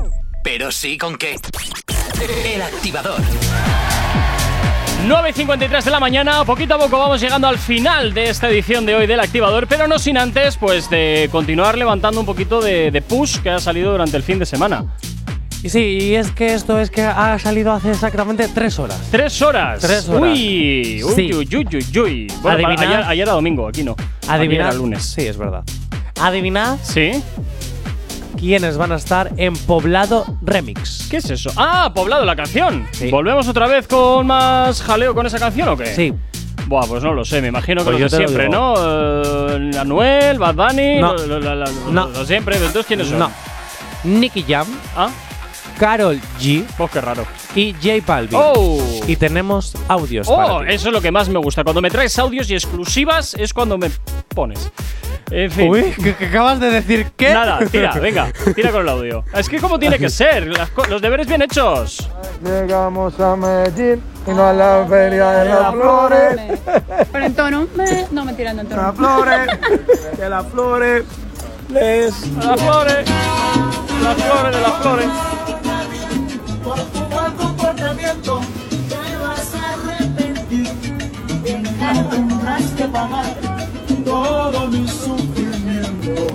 pero sí con qué. El activador. 9.53 de la mañana, poquito a poco vamos llegando al final de esta edición de hoy del Activador, pero no sin antes, pues, de continuar levantando un poquito de, de push que ha salido durante el fin de semana. Y sí, y es que esto es que ha salido hace exactamente tres horas. ¡Tres horas! Tres horas. ¡Uy! ¡Uy, Sí. uy, uy, uy, uy! Bueno, para- ayer, ayer era domingo, aquí no. Ayer Adivinad. era lunes. Sí, es verdad. Adivinad ¿Sí? quiénes van a estar en Poblado Remix. ¿Qué es eso? ¡Ah! Poblado, la canción. ¿Volvemos otra vez con más jaleo con esa canción o qué? Sí. Buah, pues no lo sé, me imagino que Pues yo de lo siempre. ¿no? Eh, Anuel, Bad Bunny, No. lo, lo- No. lo siempre. Entonces, ¿quiénes son? No. Nicky Jam. ¿Ah? Carol G. Pues qué raro. y J Balvin. Oh. Y tenemos audios Oh, para ti. eso es lo que más me gusta. Cuando me traes audios y exclusivas es cuando me pones. En fin. Uy, ¿qué, qué acabas de decir qué? Nada, tira, (laughs) venga, tira con el audio. Es que como tiene que ser, las los deberes bien hechos. Llegamos a Medellín y no a la feria de las flores. Pero en tono. me- No, me tirando en tono. Las flores, de las flores, les. Las flores, las flores de las flores. Por tu mal comportamiento te vas a arrepentir. Dejar tendrás que pagar todo mi sufrimiento.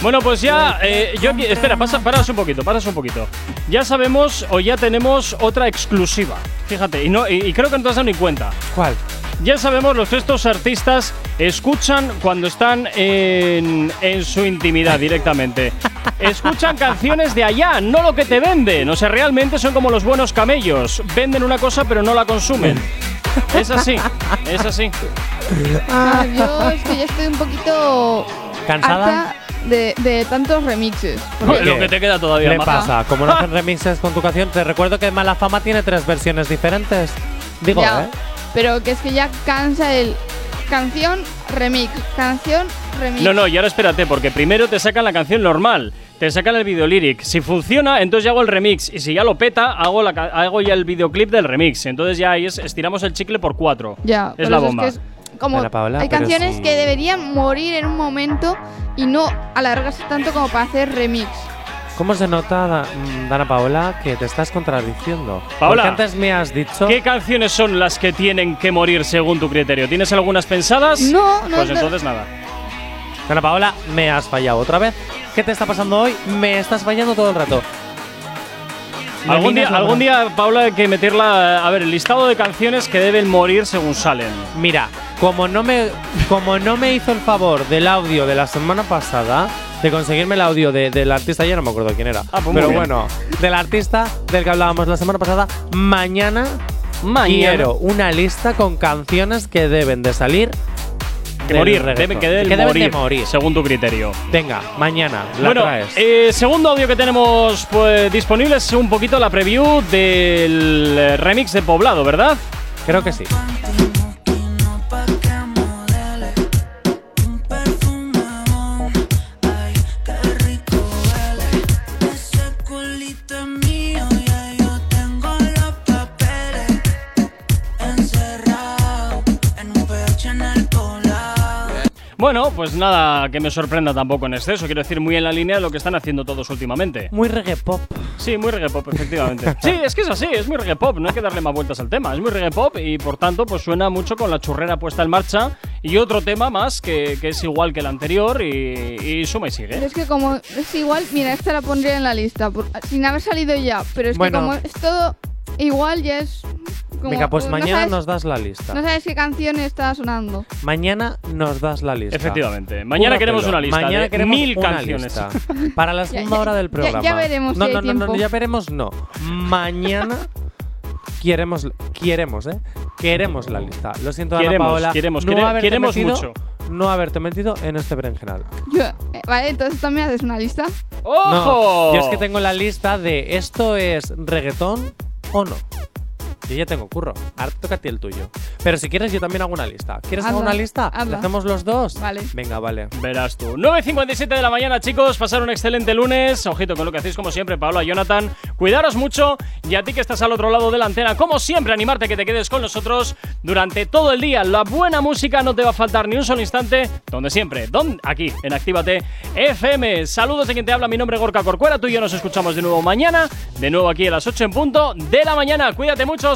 Bueno, pues ya, eh, yo aquí- espera, pasa, paras un poquito, paras un poquito. Ya sabemos o ya tenemos otra exclusiva. Fíjate, y no, y, y creo que no te has dado ni cuenta. ¿Cuál? Ya sabemos los que estos artistas escuchan cuando están en, en su intimidad directamente. (laughs) Escuchan canciones de allá, no lo que te venden. O sea, realmente son como los buenos camellos. Venden una cosa pero no la consumen. Es así, es así. Ah, yo es que ya estoy un poquito ¿Cansada? de, de tantos remixes. Lo que te queda todavía ¿Qué más. pasa? Como no hacen (laughs) remixes con tu canción, te recuerdo que Mala Fama tiene tres versiones diferentes. Digo, Ya, ¿eh? Pero que es que ya cansa el canción remix, canción remix. No, no, y ahora espérate, porque primero te sacan la canción normal, te sacan el video lyric. Si funciona, entonces ya hago el remix. Y si ya lo peta, hago, la, hago ya el videoclip del remix. Entonces ya ahí es, estiramos el chicle por cuatro. Ya, es la bomba. Es que es como Paola, hay canciones sí. que deberían morir en un momento y no alargarse tanto como para hacer remix. ¿Cómo se nota, mm, Dana Paola, que te estás contradiciendo? Paola, Porque antes me has dicho. ¿Qué canciones son las que tienen que morir según tu criterio? ¿Tienes algunas pensadas? No, no, Pues no. entonces nada. Dana Paola, me has fallado otra vez. ¿Qué te está pasando hoy? Me estás fallando todo el rato. Algún día, algún día, Paula, hay que meterla. A ver, el listado de canciones que deben morir según salen. Mira, como no me como no me hizo el favor del audio de la semana pasada de conseguirme el audio de- del artista, ya no me acuerdo quién era. Ah, pues pero bueno, del artista del que hablábamos la semana pasada, mañana, Mañana. quiero una lista con canciones que deben de salir Que morir, reggaetón. deben, que deben, morir, de morir. según tu criterio. Venga, mañana la bueno, traes. eh, segundo audio que tenemos pues, disponible es un poquito la preview del remix de Poblado, ¿verdad? Creo que sí. Bueno, pues nada que me sorprenda tampoco en exceso. Quiero decir, muy en la línea de lo que están haciendo todos últimamente. Muy reggae pop. Sí, muy reggae pop, efectivamente. (laughs) sí, es que es así, es muy reggae pop, no hay que darle más vueltas al tema. Es muy reggae pop y por tanto, pues suena mucho con la churrera puesta en marcha. Y otro tema más que, que es igual que el anterior y, y suma y Pero sigue. es que como es igual, mira, esta la pondría en la lista, por- sin haber salido ya. Pero es Bueno. que como es todo igual, ya es. Como, Venga, pues no mañana sabes- nos das la lista. No sabes qué canción está sonando. Mañana nos das la lista. Efectivamente. Mañana queremos una lista Mañana de queremos mil una canciones. lista. Para la (laughs) Ya, segunda ya, hora del ya- programa. ya veremos no, si hay no, no, no, tiempo. ya veremos, no. Mañana queremos, queremos, ¿eh? Queremos la lista. Lo siento, Ana Queremos, Paola. queremos, no quere- queremos metido- mucho. No haberte metido en este berenjenal. Yo- eh, vale, entonces también haces una lista. ¡Ojo! No, yo es que tengo la lista de esto es reggaetón o no. Yo ya tengo curro. Ahora toca a ti el tuyo. Pero si quieres, yo también hago una lista. ¿Quieres hacer una lista? ¿La hacemos los dos? Vale. Venga, vale. Verás tú. 9.57 de la mañana, chicos. Pasar un excelente lunes. Ojito con lo que hacéis, como siempre, Paola, Jonathan. Cuidaros mucho. Y a ti que estás al otro lado de la antena, como siempre, animarte a que te quedes con nosotros durante todo el día. La buena música no te va a faltar ni un solo instante. Donde siempre, donde aquí, en Actívate FM. Saludos de quien te habla. Mi nombre es Gorka Corcuera. Tú y yo nos escuchamos de nuevo mañana. De nuevo aquí a las 8 en punto de la mañana. Cuídate mucho.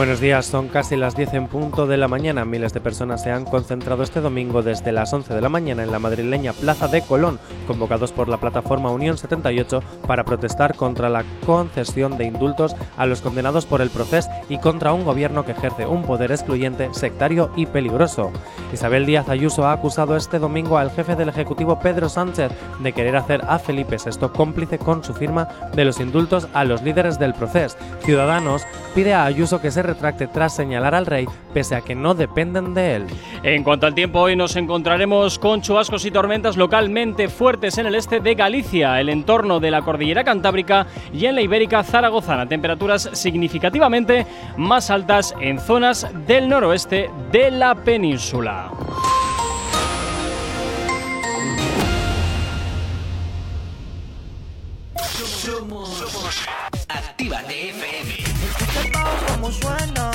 Buenos días, son casi las 10 en punto de la mañana. Miles de personas se han concentrado este domingo desde las 11 de la mañana en la madrileña Plaza de Colón, convocados por la plataforma Unión 78 para protestar contra la concesión de indultos a los condenados por el proceso y contra un gobierno que ejerce un poder excluyente, sectario y peligroso. Isabel Díaz Ayuso ha acusado este domingo al jefe del Ejecutivo Pedro Sánchez de querer hacer a Felipe VI cómplice con su firma de los indultos a los líderes del proceso. Ciudadanos pide a Ayuso que se retracte tras señalar al rey, pese a que no dependen de él. En cuanto al tiempo, hoy nos encontraremos con chubascos y tormentas localmente fuertes en el este de Galicia, el entorno de la cordillera cantábrica y en la ibérica zaragozana. Temperaturas significativamente más altas en zonas del noroeste de la península. Somos Actívate FM. Como suena.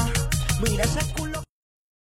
Mira ese culo